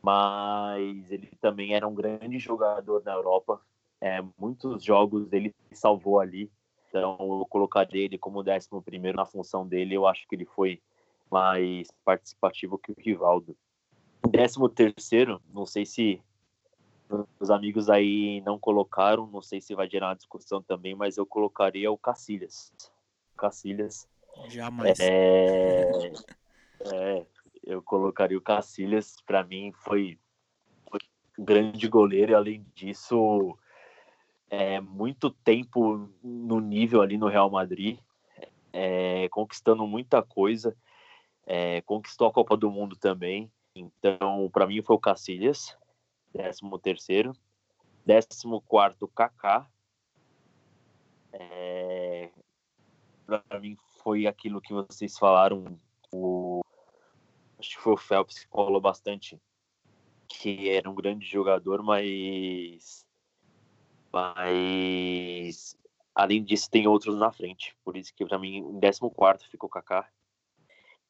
Mas ele também era um grande jogador na Europa. É, muitos jogos ele salvou ali. Então, eu colocaria ele como décimo primeiro na função dele. Eu acho que ele foi mais participativo que o Rivaldo. Décimo terceiro, não sei se os amigos aí não colocaram, não sei se vai gerar uma discussão também, mas eu colocaria o Cacilhas. Cacilhas. Jamais. É, é, eu colocaria o Cacilhas, para mim foi, foi um grande goleiro e além disso é, muito tempo no nível ali no Real Madrid, é, conquistando muita coisa é, conquistou a Copa do Mundo também. Então, para mim foi o Cacilhas, 13 terceiro, 14 quarto Kaká. É, para mim foi aquilo que vocês falaram. O, acho que foi o Phelps que falou bastante que era um grande jogador, mas mas além disso tem outros na frente. Por isso que para mim em 14 ficou o Kaká.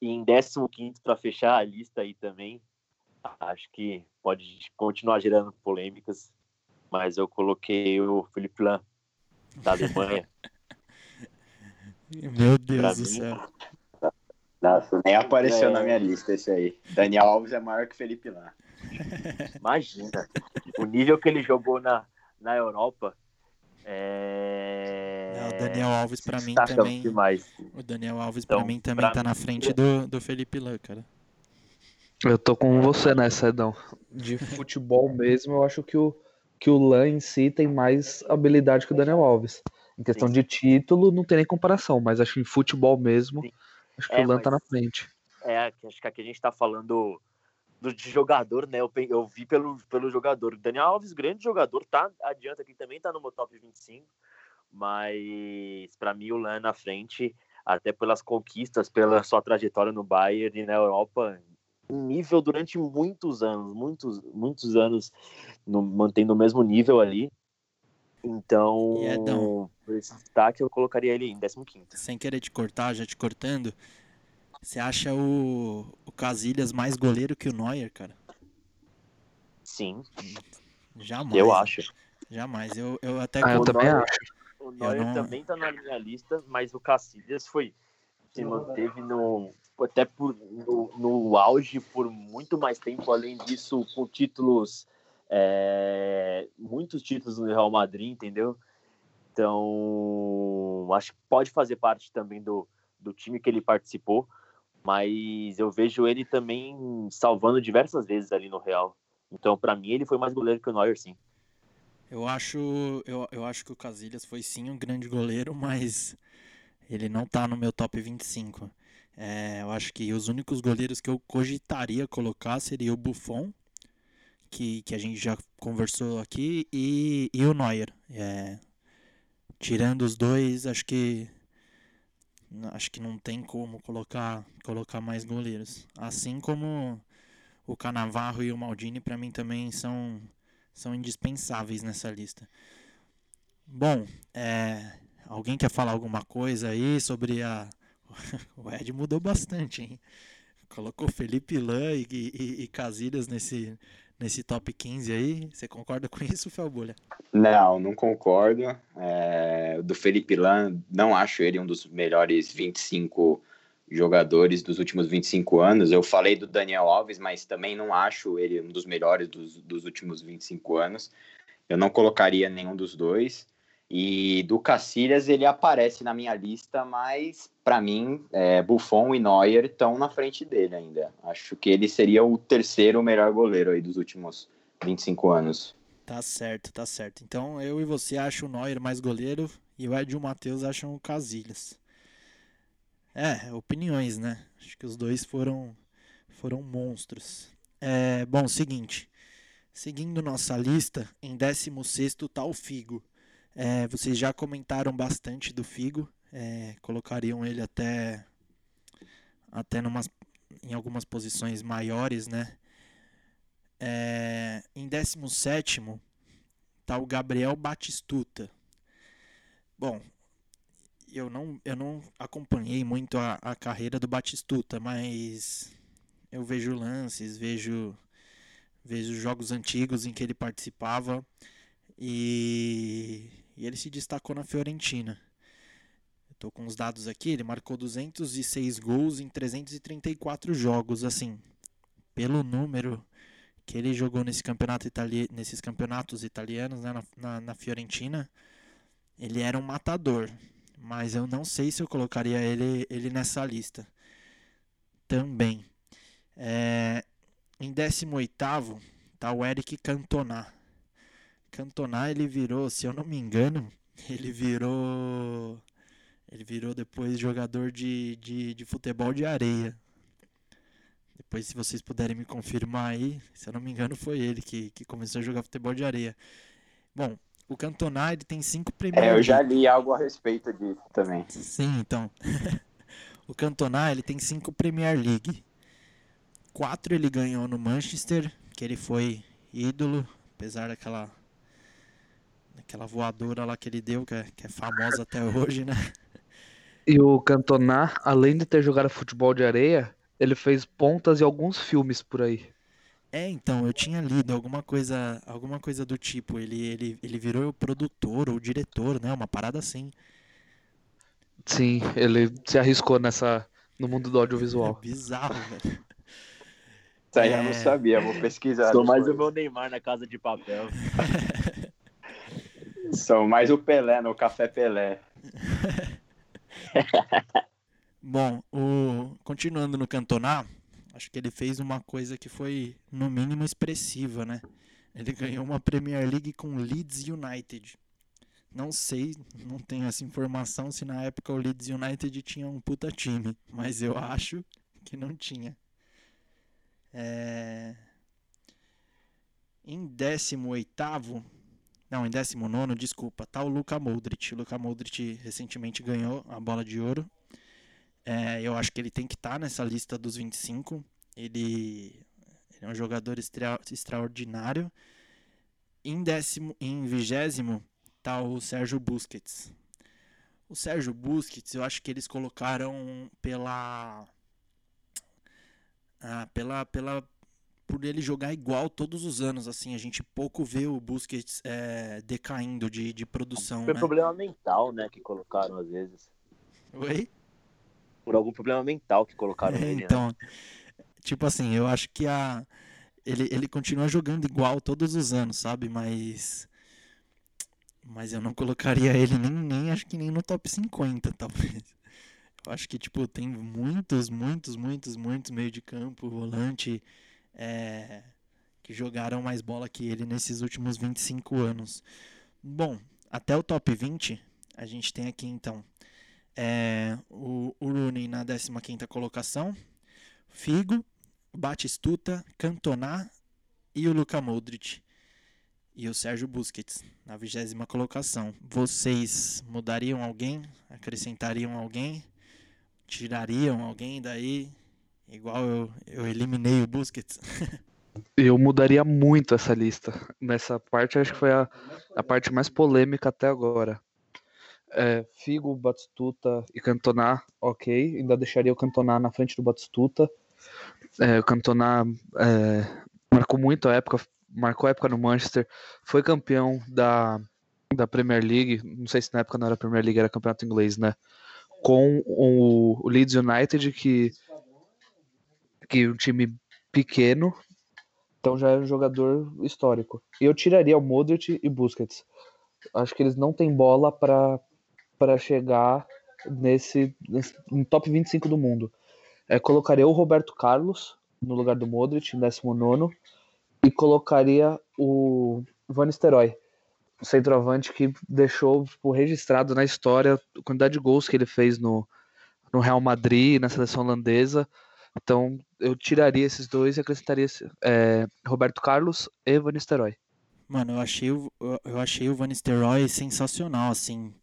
E em 15 para fechar a lista aí também, acho que pode continuar gerando polêmicas, mas eu coloquei o Felipe Lan, da Alemanha. Meu Deus Pra do mim, céu. Nossa, nem apareceu É. na minha lista esse aí. Daniel Alves é maior que Felipe Lá. Imagina o nível que ele jogou na, na Europa. É... É, o Daniel Alves pra se mim também- demais. O Daniel Alves Então, pra mim também pra tá na frente do, do Felipe Lan, cara. Eu tô com você nessa, Edão. De futebol mesmo, eu acho que o, que o Lan em si tem mais habilidade que o Daniel Alves. Em questão Sim. de título, não tem nem comparação, mas acho que em futebol mesmo, Sim. acho que É, o Lan tá na mas- frente. É, que acho que aqui a gente tá falando do, de jogador, né? Eu, eu vi pelo, pelo jogador. Daniel Alves, grande jogador, tá adianta aqui também, tá no meu top 25. Mas pra mim o Lan na frente, até pelas conquistas, pela sua trajetória no Bayern e na Europa, um nível durante muitos anos, muitos, muitos anos no, mantendo o mesmo nível ali. Então, E Edão? por esse destaque, eu colocaria ele em 15. Sem querer te cortar, já te cortando. Você acha o, o Casilhas mais goleiro que o Neuer, cara? Sim, Jamais. eu né? acho. Jamais. Eu, eu até Ah, eu também Neuer- acho. O Neuer não- também tá na minha lista, mas o Cacilhas foi se manteve no até por, no, no auge por muito mais tempo. Além disso, com títulos, é, muitos títulos no Real Madrid, entendeu? Então, acho que pode fazer parte também do, do time que ele participou, mas eu vejo ele também salvando diversas vezes ali no Real. Então, para mim, ele foi mais goleiro que o Neuer, sim. Eu acho, eu, eu acho que o Casilhas foi sim um grande goleiro, mas ele não tá no meu top 25. É, eu acho que os únicos goleiros que eu cogitaria colocar seria o Buffon, que, que a gente já conversou aqui, e, e o Neuer. É, tirando os dois, acho que acho que não tem como colocar colocar mais goleiros. Assim como o Canavarro e o Maldini para mim também são são indispensáveis nessa lista. Bom, é, alguém quer falar alguma coisa aí sobre a. O Ed mudou bastante, hein? Colocou Felipe Lan e, e, e Casilhas nesse, nesse top 15 aí. Você concorda com isso, Felbulha? Não, não concordo. É, do Felipe Lan, não acho ele um dos melhores 25 jogadores dos últimos 25 anos. Eu falei do Daniel Alves, mas também não acho ele um dos melhores dos, dos últimos 25 anos. Eu não colocaria nenhum dos dois. E do Cacilhas, ele aparece na minha lista, mas para mim, é, Buffon e Neuer estão na frente dele ainda. Acho que ele seria o terceiro melhor goleiro aí dos últimos 25 anos. Tá certo, tá certo. Então eu e você acham o Neuer mais goleiro e o Ed e o Matheus acham o Casilhas. É, opiniões, né? Acho que os dois foram foram monstros. É, bom, seguinte. Seguindo nossa lista, em 16 tá o Figo. É, vocês já comentaram bastante do Figo. é, colocariam ele até até numas, em algumas posições maiores, né? É, em 17 tá o Gabriel Batistuta. Bom, eu não, eu não acompanhei muito a, a carreira do Batistuta, mas eu vejo lances, vejo, vejo jogos antigos em que ele participava e, e ele se destacou na Fiorentina. Estou com os dados aqui, ele marcou 206 gols em 334 jogos, assim, pelo número que ele jogou nesse campeonato itali nesses campeonatos italianos né, na, na, na, Fiorentina, ele era um matador. Mas eu não sei se eu colocaria ele, ele nessa lista. Também. É, em 18 tá o Eric Cantona. Cantona ele virou, se eu não me engano, ele virou. Ele virou depois jogador de, de, de futebol de areia. Depois, se vocês puderem me confirmar aí, se eu não me engano, foi ele que, que começou a jogar futebol de areia. Bom, o Cantona ele tem cinco Premier É, eu já li algo a respeito disso também. Sim, então. o Cantona ele tem cinco Premier League. Quatro ele ganhou no Manchester, que ele foi ídolo, apesar daquela daquela voadora lá que ele deu, que é, que é famosa até hoje, né? E o Cantona, além de ter jogado futebol de areia, ele fez pontas e alguns filmes por aí. É, então, eu tinha lido alguma coisa, alguma coisa do tipo. Ele, ele, ele virou produtor ou diretor, né? Uma parada assim. Sim, ele se arriscou nessa no mundo do É audiovisual. bizarro, velho. Isso aí eu não É. sabia, vou pesquisar. Sou mais o meu Neymar na casa de papel. Sou mais o Pelé no Café Pelé. Bom, o... continuando no Cantona, acho que ele fez uma coisa que foi, no mínimo, expressiva, né? Ele ganhou uma Premier League com Leeds United. Não sei, não tenho essa informação se na época o Leeds United tinha um puta time, mas eu acho que não tinha. É... Em 18º, não, em 19º, desculpa, tá o Luka Modric. O Luka Modric recentemente ganhou a bola de ouro. É, eu acho que ele tem que estar nessa lista dos 25. Ele, ele é um jogador extra- extraordinário. Em décimo, em vigésimo tá o Sérgio Busquets. O Sérgio Busquets, eu acho que eles colocaram pela ah, pela pela por ele jogar igual todos os anos, assim, a gente pouco vê o Busquets é, decaindo de, de produção, Foi né? problema mental, né, que colocaram às vezes. Oi? Por algum problema mental que colocaram É, nele, né? então, tipo assim, eu acho que a ele, ele continua jogando igual todos os anos, sabe? Mas mas eu não colocaria ele nem, nem acho que nem no top 50, talvez. Eu acho que tipo tem muitos, muitos, muitos, muitos meio de campo, volante é, que jogaram mais bola que ele nesses últimos 25 anos. Bom, até o top 20, a gente tem aqui então é, o, o Rooney na 15ª colocação, Figo, Batistuta, Cantona e o Luka Modric. E o Sérgio Busquets na 20 colocação. Vocês mudariam alguém? Acrescentariam alguém? Tirariam alguém daí? Igual eu, eu eliminei o Busquets. Eu mudaria muito essa lista. Nessa parte, acho que foi a, a parte mais polêmica até agora. É, Figo, Batistuta e Cantona, ok. Ainda deixaria o Cantona na frente do Batistuta. É, o Cantona é, marcou muito a época, marcou a época no Manchester, foi campeão da, da Premier League. Não sei se na época não era Premier League, era campeonato inglês, né? Com o, o Leeds United, que, que um time pequeno, então já é um jogador histórico. Eu tiraria o Modric e Busquets. Acho que eles não têm bola para chegar nesse, nesse no top 25 do mundo. É, colocaria o Roberto Carlos no lugar do Modric, em 19 e colocaria o Van Nistelrooy, o centroavante que deixou tipo, registrado na história a quantidade de gols que ele fez no, no Real Madrid, na seleção holandesa. Então eu tiraria esses dois e acrescentaria é, Roberto Carlos e Van Nistelrooy. Mano, eu achei o, eu- achei o Van Nistelrooy sensacional, assim,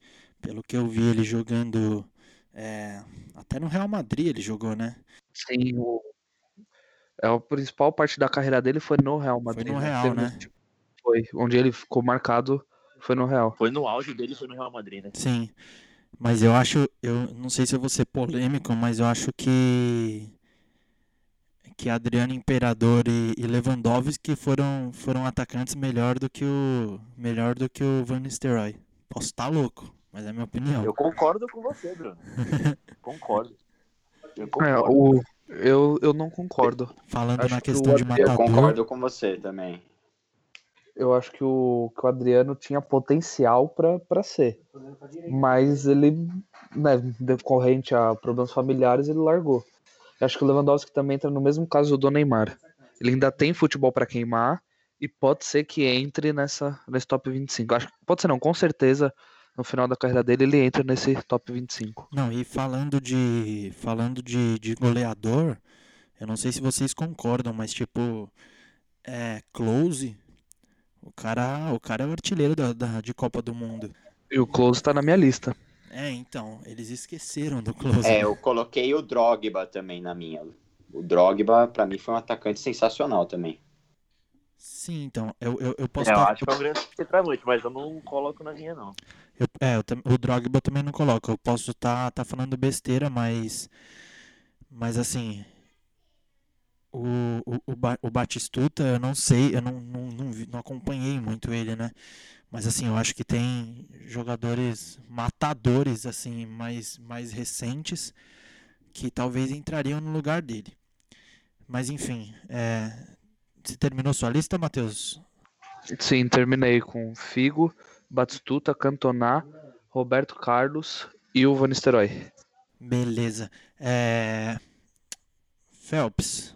pelo que eu vi ele jogando, é, até no Real Madrid ele jogou, né? Sim, o, é a principal parte da carreira dele foi no Real Madrid. no né? Real, Teve- né? Foi, onde ele ficou marcado foi no Real. Foi no auge dele, foi no Real Madrid, né? Sim, mas eu acho, eu não sei se eu vou ser polêmico, mas eu acho que que Adriano Imperador e, e Lewandowski foram foram atacantes melhor do que o melhor do que o Van Nistelrooy. Posso estar louco, mas é a minha opinião. Eu concordo com você, Bruno. concordo. Eu É, concordo. o, eu, eu não concordo. Falando acho na que o questão de Adriano- Eu matador, concordo com você também. Eu acho que o, que o Adriano tinha potencial para ser. Mas ele, né, decorrente a problemas familiares, ele largou. Acho que o Lewandowski também entra no mesmo caso do Neymar. Ele ainda tem futebol para queimar e pode ser que entre nessa nesse top 25. Acho pode ser não, com certeza no final da carreira dele ele entra nesse top 25. Não, e falando de falando de, de goleador, eu não sei se vocês concordam, mas tipo, é Close, o cara, o cara é o artilheiro da, da- de Copa do Mundo. E o Close tá na minha lista. É, então, eles esqueceram do Close. É, eu coloquei o Drogba também na minha. O Drogba, pra mim, foi um atacante sensacional também. Sim, então, eu, eu, eu posso É, eu tá- acho que é um grande centroavante, mas eu não coloco na minha, não. Eu, é, eu, o Drogba eu também não coloco. Eu posso estar tá, tá falando besteira, mas. Mas assim. O, o, o, o Batistuta, eu não sei, eu não, não, não, não acompanhei muito ele, né? Mas assim, eu acho que tem jogadores matadores, assim, mais, mais recentes, que talvez entrariam no lugar dele. Mas enfim, é... você terminou sua lista, Matheus? Sim, terminei com Figo, Batistuta, Cantona, Roberto Carlos e o Van Nistelrooy. Beleza. É... Phelps,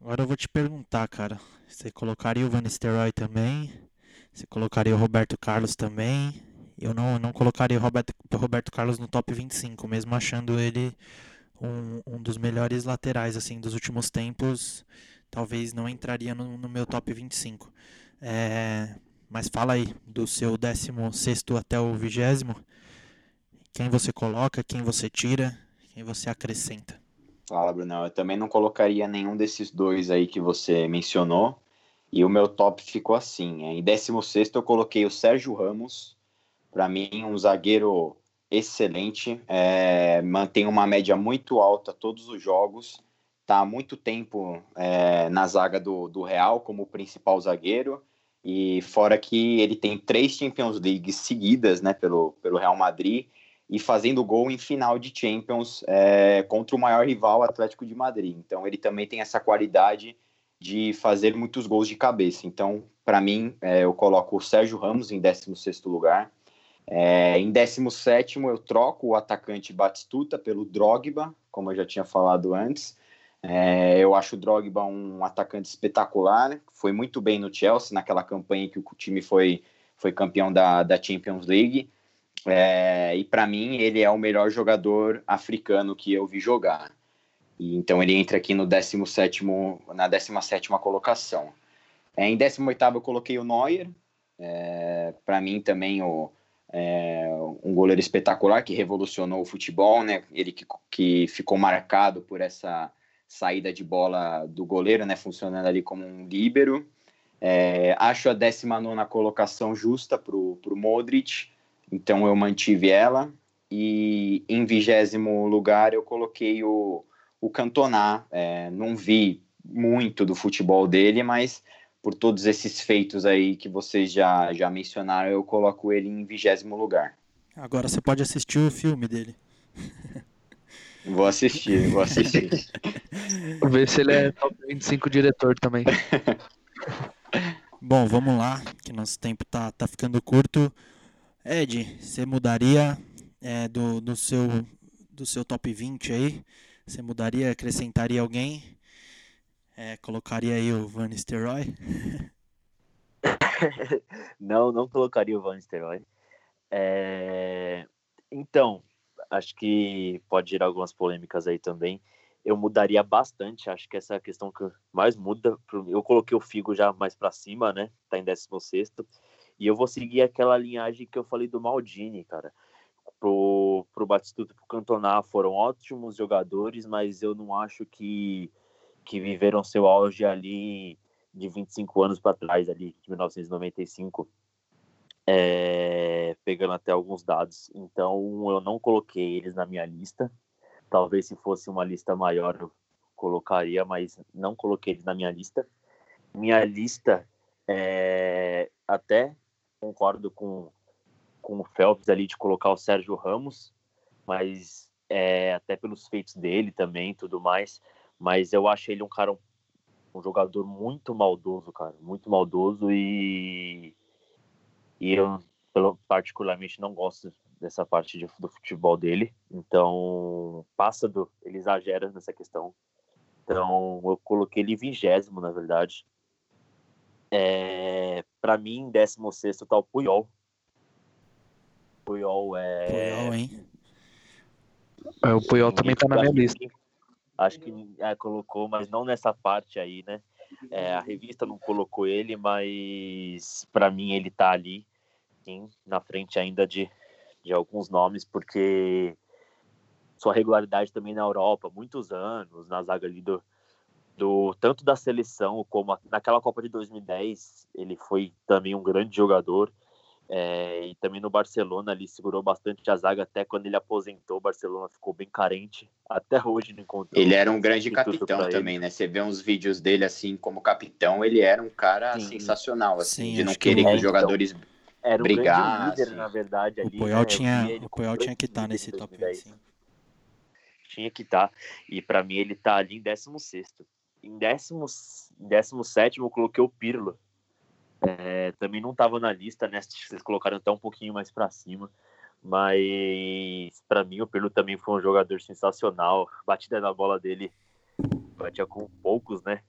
agora eu vou te perguntar, cara. Você colocaria o Van Nistelrooy também? Você colocaria o Roberto Carlos também? Eu não, não colocaria o Roberto, Roberto Carlos no top 25, mesmo achando ele um, um dos melhores laterais assim dos últimos tempos. Talvez não entraria no, no meu top 25. É, mas fala aí, do seu 16 até o 20, quem você coloca, quem você tira, quem você acrescenta? Fala, Brunão. Eu também não colocaria nenhum desses dois aí que você mencionou. E o meu top ficou assim. Em 16 eu coloquei o Sérgio Ramos. Para mim, um zagueiro excelente. É, mantém uma média muito alta todos os jogos. Está há muito tempo é, na zaga do, do Real como principal zagueiro. E fora que ele tem três Champions League seguidas né, pelo, pelo Real Madrid e fazendo gol em final de Champions é, contra o maior rival Atlético de Madrid. Então ele também tem essa qualidade de fazer muitos gols de cabeça. Então, para mim, é, eu coloco o Sérgio Ramos em 16 lugar. É, em 17 eu troco o atacante Batistuta pelo Drogba, como eu já tinha falado antes. É, eu acho o Drogba um atacante espetacular, foi muito bem no Chelsea, naquela campanha que o time foi, foi campeão da, da Champions League. É, e para mim, ele é o melhor jogador africano que eu vi jogar. E, então ele entra aqui no 17 na 17 colocação. É, em 18 eu coloquei o Neuer. É, para mim também o, é, um goleiro espetacular que revolucionou o futebol, né? Ele que, que ficou marcado por essa saída de bola do goleiro, né, funcionando ali como um líbero. É, acho a 19 colocação justa para o Modric, então eu mantive ela. E em vigésimo lugar eu coloquei o, o Cantona. É, não vi muito do futebol dele, mas por todos esses feitos aí que vocês já, já mencionaram, eu coloco ele em vigésimo lugar. Agora você pode assistir o filme dele. Vou assistir, vou assistir. Vou ver se ele é top 25 diretor também. Bom, vamos lá, que nosso tempo tá, tá ficando curto. Ed, você mudaria é, do, do, seu, do seu top 20 aí? Você mudaria, acrescentaria alguém? É, colocaria aí o Van Nistelrooy? não, não colocaria o Van Nistelrooy. É... Então, acho que pode gerar algumas polêmicas aí também. Eu mudaria bastante, acho que essa é a questão que mais muda. Eu coloquei o Figo já mais para cima, né? Tá em 16 e eu vou seguir aquela linhagem que eu falei do Maldini, cara. Pro, pro Batistuta pro Cantona foram ótimos jogadores, mas eu não acho que, que viveram seu auge ali de 25 anos para trás, ali de 1995 é, pegando até alguns dados. Então, eu não coloquei eles na minha lista. Talvez se fosse uma lista maior eu colocaria, mas não coloquei eles na minha lista. Minha lista, é, até concordo com, com o Phelps ali de colocar o Sérgio Ramos, mas é, até pelos feitos dele também tudo mais. Mas eu acho ele um cara, um, um jogador muito maldoso, cara, muito maldoso e e eu, particularmente, não gosto dessa parte de, do futebol dele. Então, passa do. Ele exagera nessa questão. Então, eu coloquei ele vigésimo, na verdade. É, para mim, 16 tá o Puyol. Puyol é. Puyol, hein? É, o Puyol também tá na minha lista. acho que é, colocou, mas não nessa parte aí, né? É, a revista não colocou ele, mas para mim ele tá ali, sim, na frente ainda de, de alguns nomes, porque sua regularidade também na Europa, muitos anos, na zaga ali do, do tanto da seleção como a, naquela Copa de 2010, ele foi também um grande jogador. É, e também no Barcelona ali segurou bastante a zaga até quando ele aposentou. O Barcelona ficou bem carente. Até hoje não encontrou. Ele era um grande capitão também, ele. né? Você vê uns vídeos dele assim como capitão, ele era um cara Sim. sensacional, assim, Sim, de não querer que, os jogadores então, era um brigassem. líder, na verdade. Ali, o Puyol né? tinha, o Puyol tinha que estar tá nesse top 25. Tinha que estar. Tá. E para mim ele tá ali em 16. Em 17 eu coloquei o Pirlo é, também não estava na lista, né? Vocês colocaram até um pouquinho mais para cima. Mas para mim o Pirlo também foi um jogador sensacional. Batida na bola dele batia com poucos, né?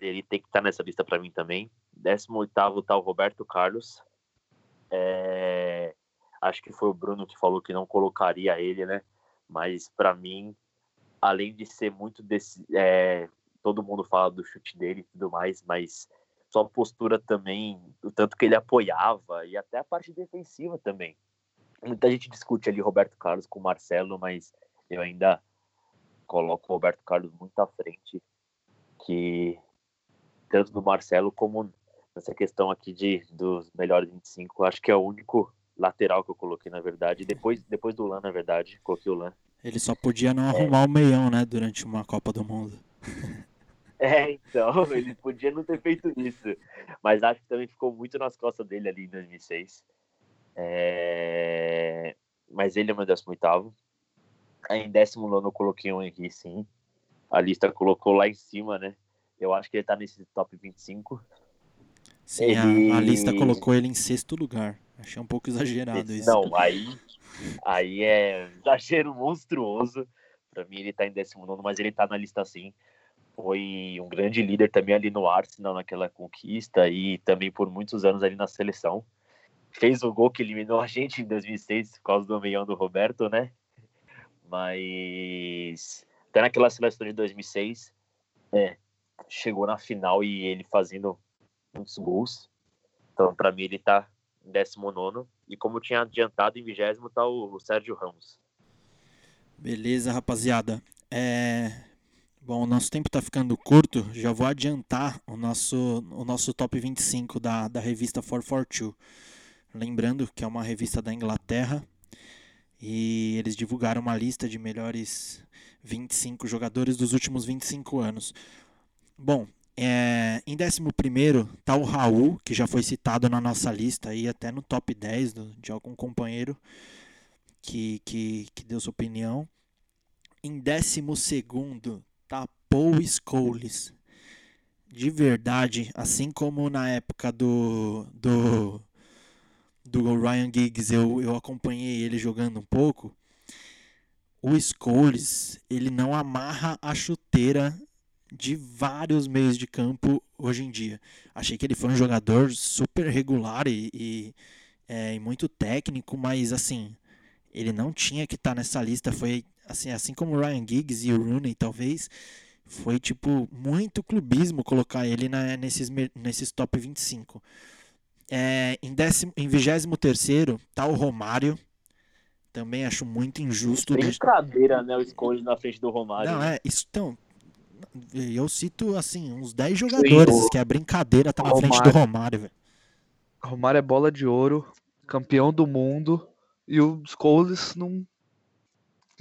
Ele tem que estar tá nessa lista para mim também. 18 tá o Roberto Carlos. É... Acho que foi o Bruno que falou que não colocaria ele, né? Mas para mim, além de ser muito desse. É... Todo mundo fala do chute dele e tudo mais, mas sua postura também, o tanto que ele apoiava e até a parte defensiva também. Muita gente discute ali Roberto Carlos com o Marcelo, mas eu ainda coloco o Roberto Carlos muito à frente que tanto do Marcelo como nessa questão aqui de dos melhores 25, acho que é o único lateral que eu coloquei na verdade, depois depois do Lan, na verdade, coloquei o Lan. Ele só podia não é. arrumar o meião, né, durante uma Copa do Mundo. É, então, ele podia não ter feito isso. Mas acho que também ficou muito nas costas dele ali em 2006. É... Mas ele é meu 18. Aí em 19 eu coloquei um Henry, sim. A lista colocou lá em cima, né? Eu acho que ele tá nesse top 25. Sim, ele... a, a, lista colocou ele em sexto lugar. Achei um pouco exagerado isso. Não, aí, aí é exagero monstruoso. Pra mim ele tá em 19, mas ele tá na lista sim foi um grande líder também ali no Arsenal naquela conquista e também por muitos anos ali na seleção. Fez o gol que eliminou a gente em 2006 por causa do meião do Roberto, né? Mas até naquela seleção de 2006, é, chegou na final e ele fazendo muitos gols. Então, para mim, ele tá em 19 e como eu tinha adiantado, em 20 tá o Sérgio Ramos. Beleza, rapaziada. É, Bom, o nosso tempo está ficando curto, já vou adiantar o nosso, o nosso top 25 da, da revista 442. Lembrando que é uma revista da Inglaterra e eles divulgaram uma lista de melhores 25 jogadores dos últimos 25 anos. Bom, é, em 11 está o Raul, que já foi citado na nossa lista, e até no top 10 do, de algum companheiro que, que, que deu sua opinião. Em 12 tá Paul Scholes. De verdade, assim como na época do do do Ryan Giggs, eu, eu acompanhei ele jogando um pouco. O Scholes, ele não amarra a chuteira de vários meios de campo hoje em dia. Achei que ele foi um jogador super regular e, e, é, e muito técnico, mas assim, ele não tinha que estar tá nessa lista. Foi assim, assim como o Ryan Giggs e o Rooney, talvez, foi tipo muito clubismo colocar ele na, nesses, nesses top 25. É, em, décimo, em 23 tá o Romário. Também acho muito injusto. Brincadeira, né? O escolho na frente do Romário. Não, é. Isso, então, eu cito assim, uns 10 jogadores Sim, que a brincadeira tá na Romário. frente do Romário, velho. Romário é bola de ouro, campeão do mundo. E o Scholes não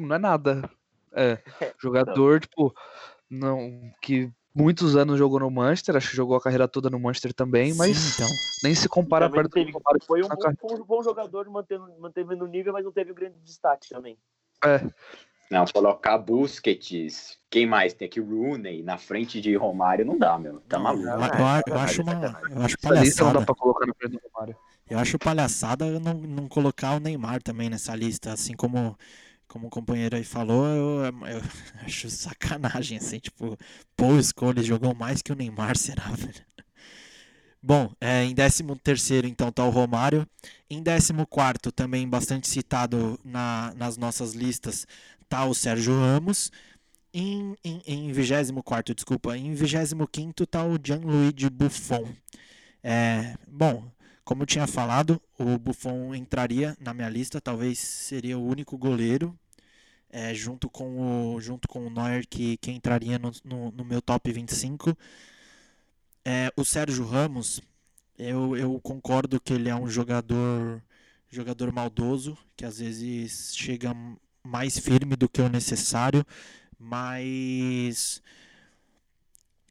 não é nada. É, jogador, tipo, não, que muitos anos jogou no Manchester, acho que jogou a carreira toda no Manchester também, mas Sim, então. nem se compara perto teve, do Foi um bom, um bom, jogador, mantendo, mantendo o nível, mas não teve grande destaque também. É. Não, colocar Busquets, quem mais? Tem aqui Rooney na frente de Romário, não dá, meu. Tá maluco. Eu, eu, eu, acho uma, eu acho palhaçada. Não dá pra colocar na frente do Romário. Eu acho palhaçada não, não colocar o Neymar também nessa lista, assim como como o companheiro aí falou, eu, eu, acho sacanagem, assim, tipo, Paul Scholes jogou mais que o Neymar, será, velho? Bom, é, em 13 terceiro então tá o Romário. Em 14 quarto também bastante citado na, nas nossas listas, tá o Sérgio Ramos. Em, em, em 24 desculpa, em 25 tá o Gianluigi Buffon. É, bom, como eu tinha falado, o Buffon entraria na minha lista, talvez seria o único goleiro, é, junto, com o, junto com o Neuer, que, que entraria no, no, no meu top 25. É, o Sérgio Ramos, Eu, eu concordo que ele é um jogador jogador maldoso, que às vezes chega mais firme do que o necessário, mas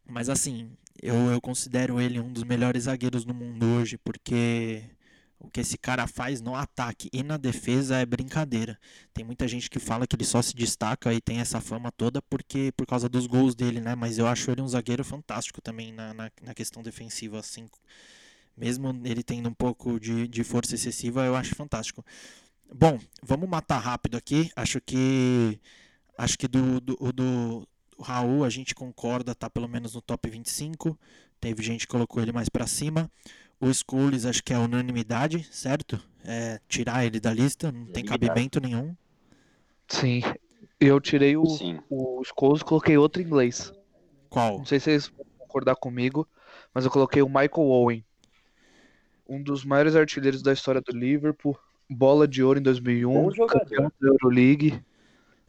mas assim, eu, eu considero ele um dos melhores zagueiros do mundo hoje, porque o que esse cara faz no ataque e na defesa é brincadeira. Tem muita gente que fala que ele só se destaca e tem essa fama toda porque por causa dos gols dele, né? Mas eu acho ele um zagueiro fantástico também na, na, na questão defensiva, assim. Mesmo ele tendo um pouco de, de força excessiva, eu acho fantástico. Bom, vamos matar rápido aqui. Acho que acho que do, do, do Raul a gente concorda, tá pelo menos no top 25. Teve gente que colocou ele mais para cima. O Scholes acho que é unanimidade, certo? É, tirar ele da lista, não tem cabimento nenhum. Sim. Eu tirei o, o Scholes e coloquei outro inglês. Qual? Não sei se vocês vão concordar comigo, mas eu coloquei o Michael Owen. Um dos maiores artilheiros da história do Liverpool. Bola de ouro em 2001. Campeão da Euroleague.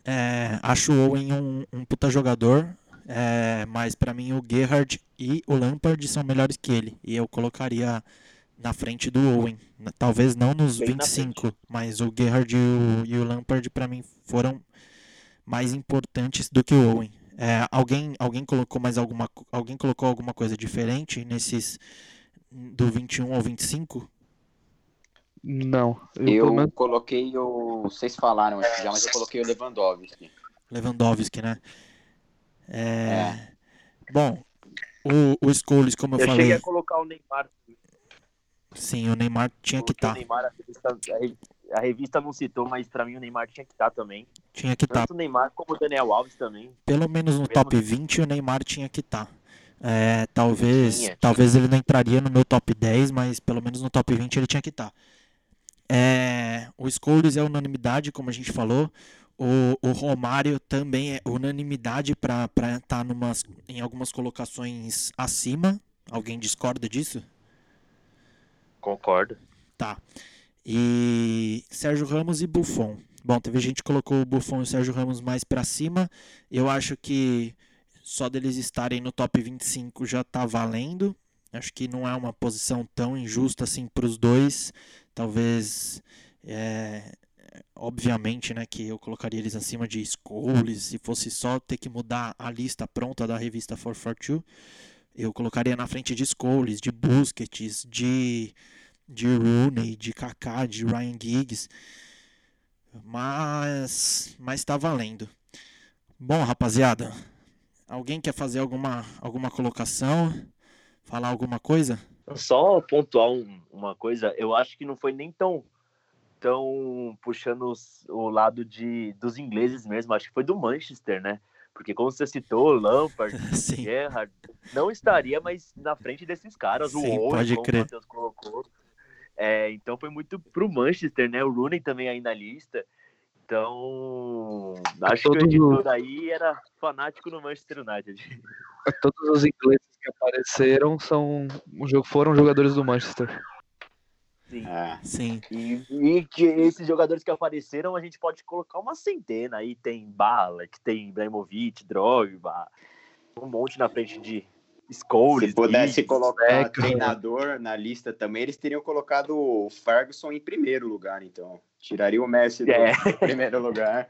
É, acho o Owen um, um puta jogador. É, mas para mim o Gerrard e o Lampard são melhores que ele. E eu colocaria na frente do Owen. Talvez não nos Bem 25, mas o Gerrard e o, e o Lampard para mim foram mais importantes do que o Owen. É, alguém, alguém colocou mais alguma alguém colocou alguma coisa diferente nesses do 21 ao 25? Não. Eu, eu coloquei o. Vocês falaram já, mas eu coloquei o Lewandowski. Lewandowski, né? É... é. Bom, o, o Scholes, como eu, eu falei. Eu cheguei a colocar o Neymar. Sim, o Neymar tinha que estar. Tá. A revista, a revista não citou, mas pra mim o Neymar tinha que estar tá também. Tinha que estar. Tá. Tanto o Neymar como o Daniel Alves também. Pelo menos no Mesmo top 20 o Neymar tinha que estar. Tá. É, talvez, tinha, talvez tinha. ele não entraria no meu top 10, mas pelo menos no top 20 ele tinha que estar. É, o Scholes é unanimidade, como a gente falou. O, o Romário também é unanimidade para estar tá em algumas colocações acima. Alguém discorda disso? Concordo. Tá. E Sérgio Ramos e Buffon. Bom, teve gente que colocou o Buffon e o Sérgio Ramos mais para cima. Eu acho que só deles estarem no top 25 já tá valendo. Acho que não é uma posição tão injusta assim para os dois. Talvez, é, obviamente, né, que eu colocaria eles acima de Scholes. Se fosse só ter que mudar a lista pronta da revista 442, eu colocaria na frente de Scholes, de Busquets, de, de Rooney, de Kaká, de Ryan Giggs. Mas, mas tá valendo. Bom, rapaziada, alguém quer fazer alguma, alguma colocação? Falar alguma coisa? Só pontuar um, uma coisa, eu acho que não foi nem tão tão puxando os, o lado de dos ingleses mesmo, acho que foi do Manchester, né? Porque como você citou, Lampard, Gerrard, não estaria mais na frente desses caras, Sim, o Owen, como crer. o Matheus colocou. É, então foi muito pro Manchester, né? O Rooney também aí na lista. Então, acho Todo que o editor aí era fanático no Manchester United. Todos os ingleses que apareceram são foram jogadores do Manchester. Sim. É. Sim. E, e, que esses jogadores que apareceram, a gente pode colocar uma centena. Aí tem Bala, que tem Ibrahimovic, Drogba, um monte na frente de Scholes. Se pudesse colocar treinador na lista também, eles teriam colocado o Ferguson em primeiro lugar, então. Tiraria o Messi do é. primeiro lugar.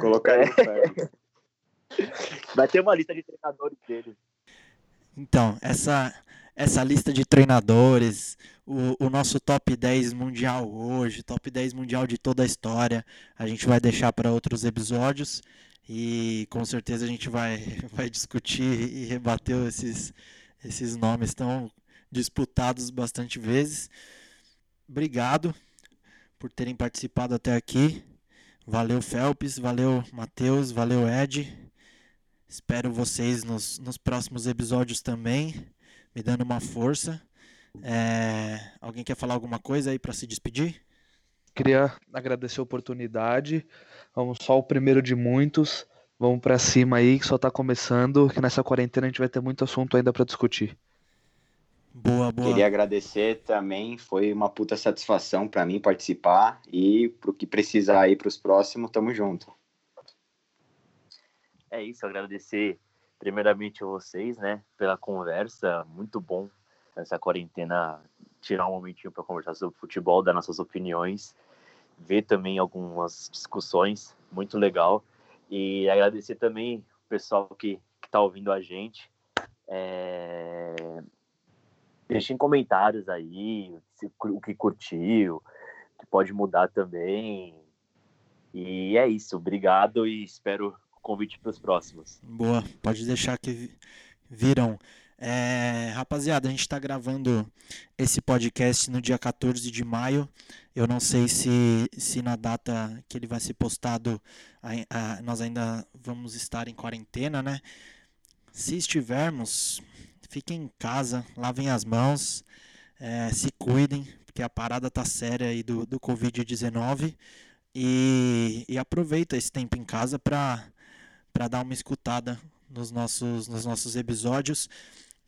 Colocaria é. o Ferguson. Vai ter uma lista de treinadores dele. Então, essa, essa lista de treinadores, o, o, nosso top 10 mundial hoje, top 10 mundial de toda a história, a gente vai deixar para outros episódios e com certeza a gente vai, vai discutir e rebater esses, esses nomes tão disputados bastante vezes. Obrigado por terem participado até aqui. Valeu, Felps, valeu, Matheus, valeu, Ed. Espero vocês nos, nos próximos episódios também, me dando uma força. É, alguém quer falar alguma coisa aí para se despedir? Queria agradecer a oportunidade. Vamos só o primeiro de muitos. Vamos para cima aí, que só está começando, que nessa quarentena a gente vai ter muito assunto ainda para discutir. Boa, boa. Queria agradecer também, foi uma puta satisfação para mim participar e pro que precisar aí para os próximos, tamo junto é isso, agradecer primeiramente a vocês, né, pela conversa, muito bom nessa quarentena, tirar um momentinho para conversar sobre futebol, dar nossas opiniões, ver também algumas discussões, muito legal. E agradecer também o pessoal que está ouvindo a gente. É... Deixem comentários aí, o que curtiu, que pode mudar também. E é isso, obrigado e espero convite para os próximos. Boa, pode deixar que viram. É, rapaziada, a gente está gravando esse podcast no dia 14 de maio. Eu não sei se, se na data que ele vai ser postado a, a, nós ainda vamos estar em quarentena, né? Se estivermos, fiquem em casa, lavem as mãos, é, se cuidem, porque a parada tá séria aí do, do Covid-19. E, e aproveita esse tempo em casa para dar uma escutada nos nossos, nos nossos episódios.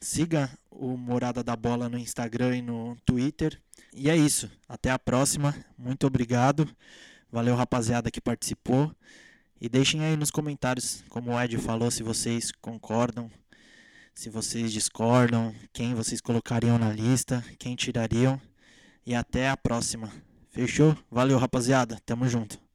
Siga o Morada da Bola no Instagram e no Twitter. E é isso. Até a próxima. Muito obrigado. Valeu, rapaziada, que participou. E deixem aí nos comentários, como o Ed falou, se vocês concordam, se vocês discordam, quem vocês colocariam na lista, quem tirariam. E até a próxima. Fechou? Valeu, rapaziada. Tamo junto.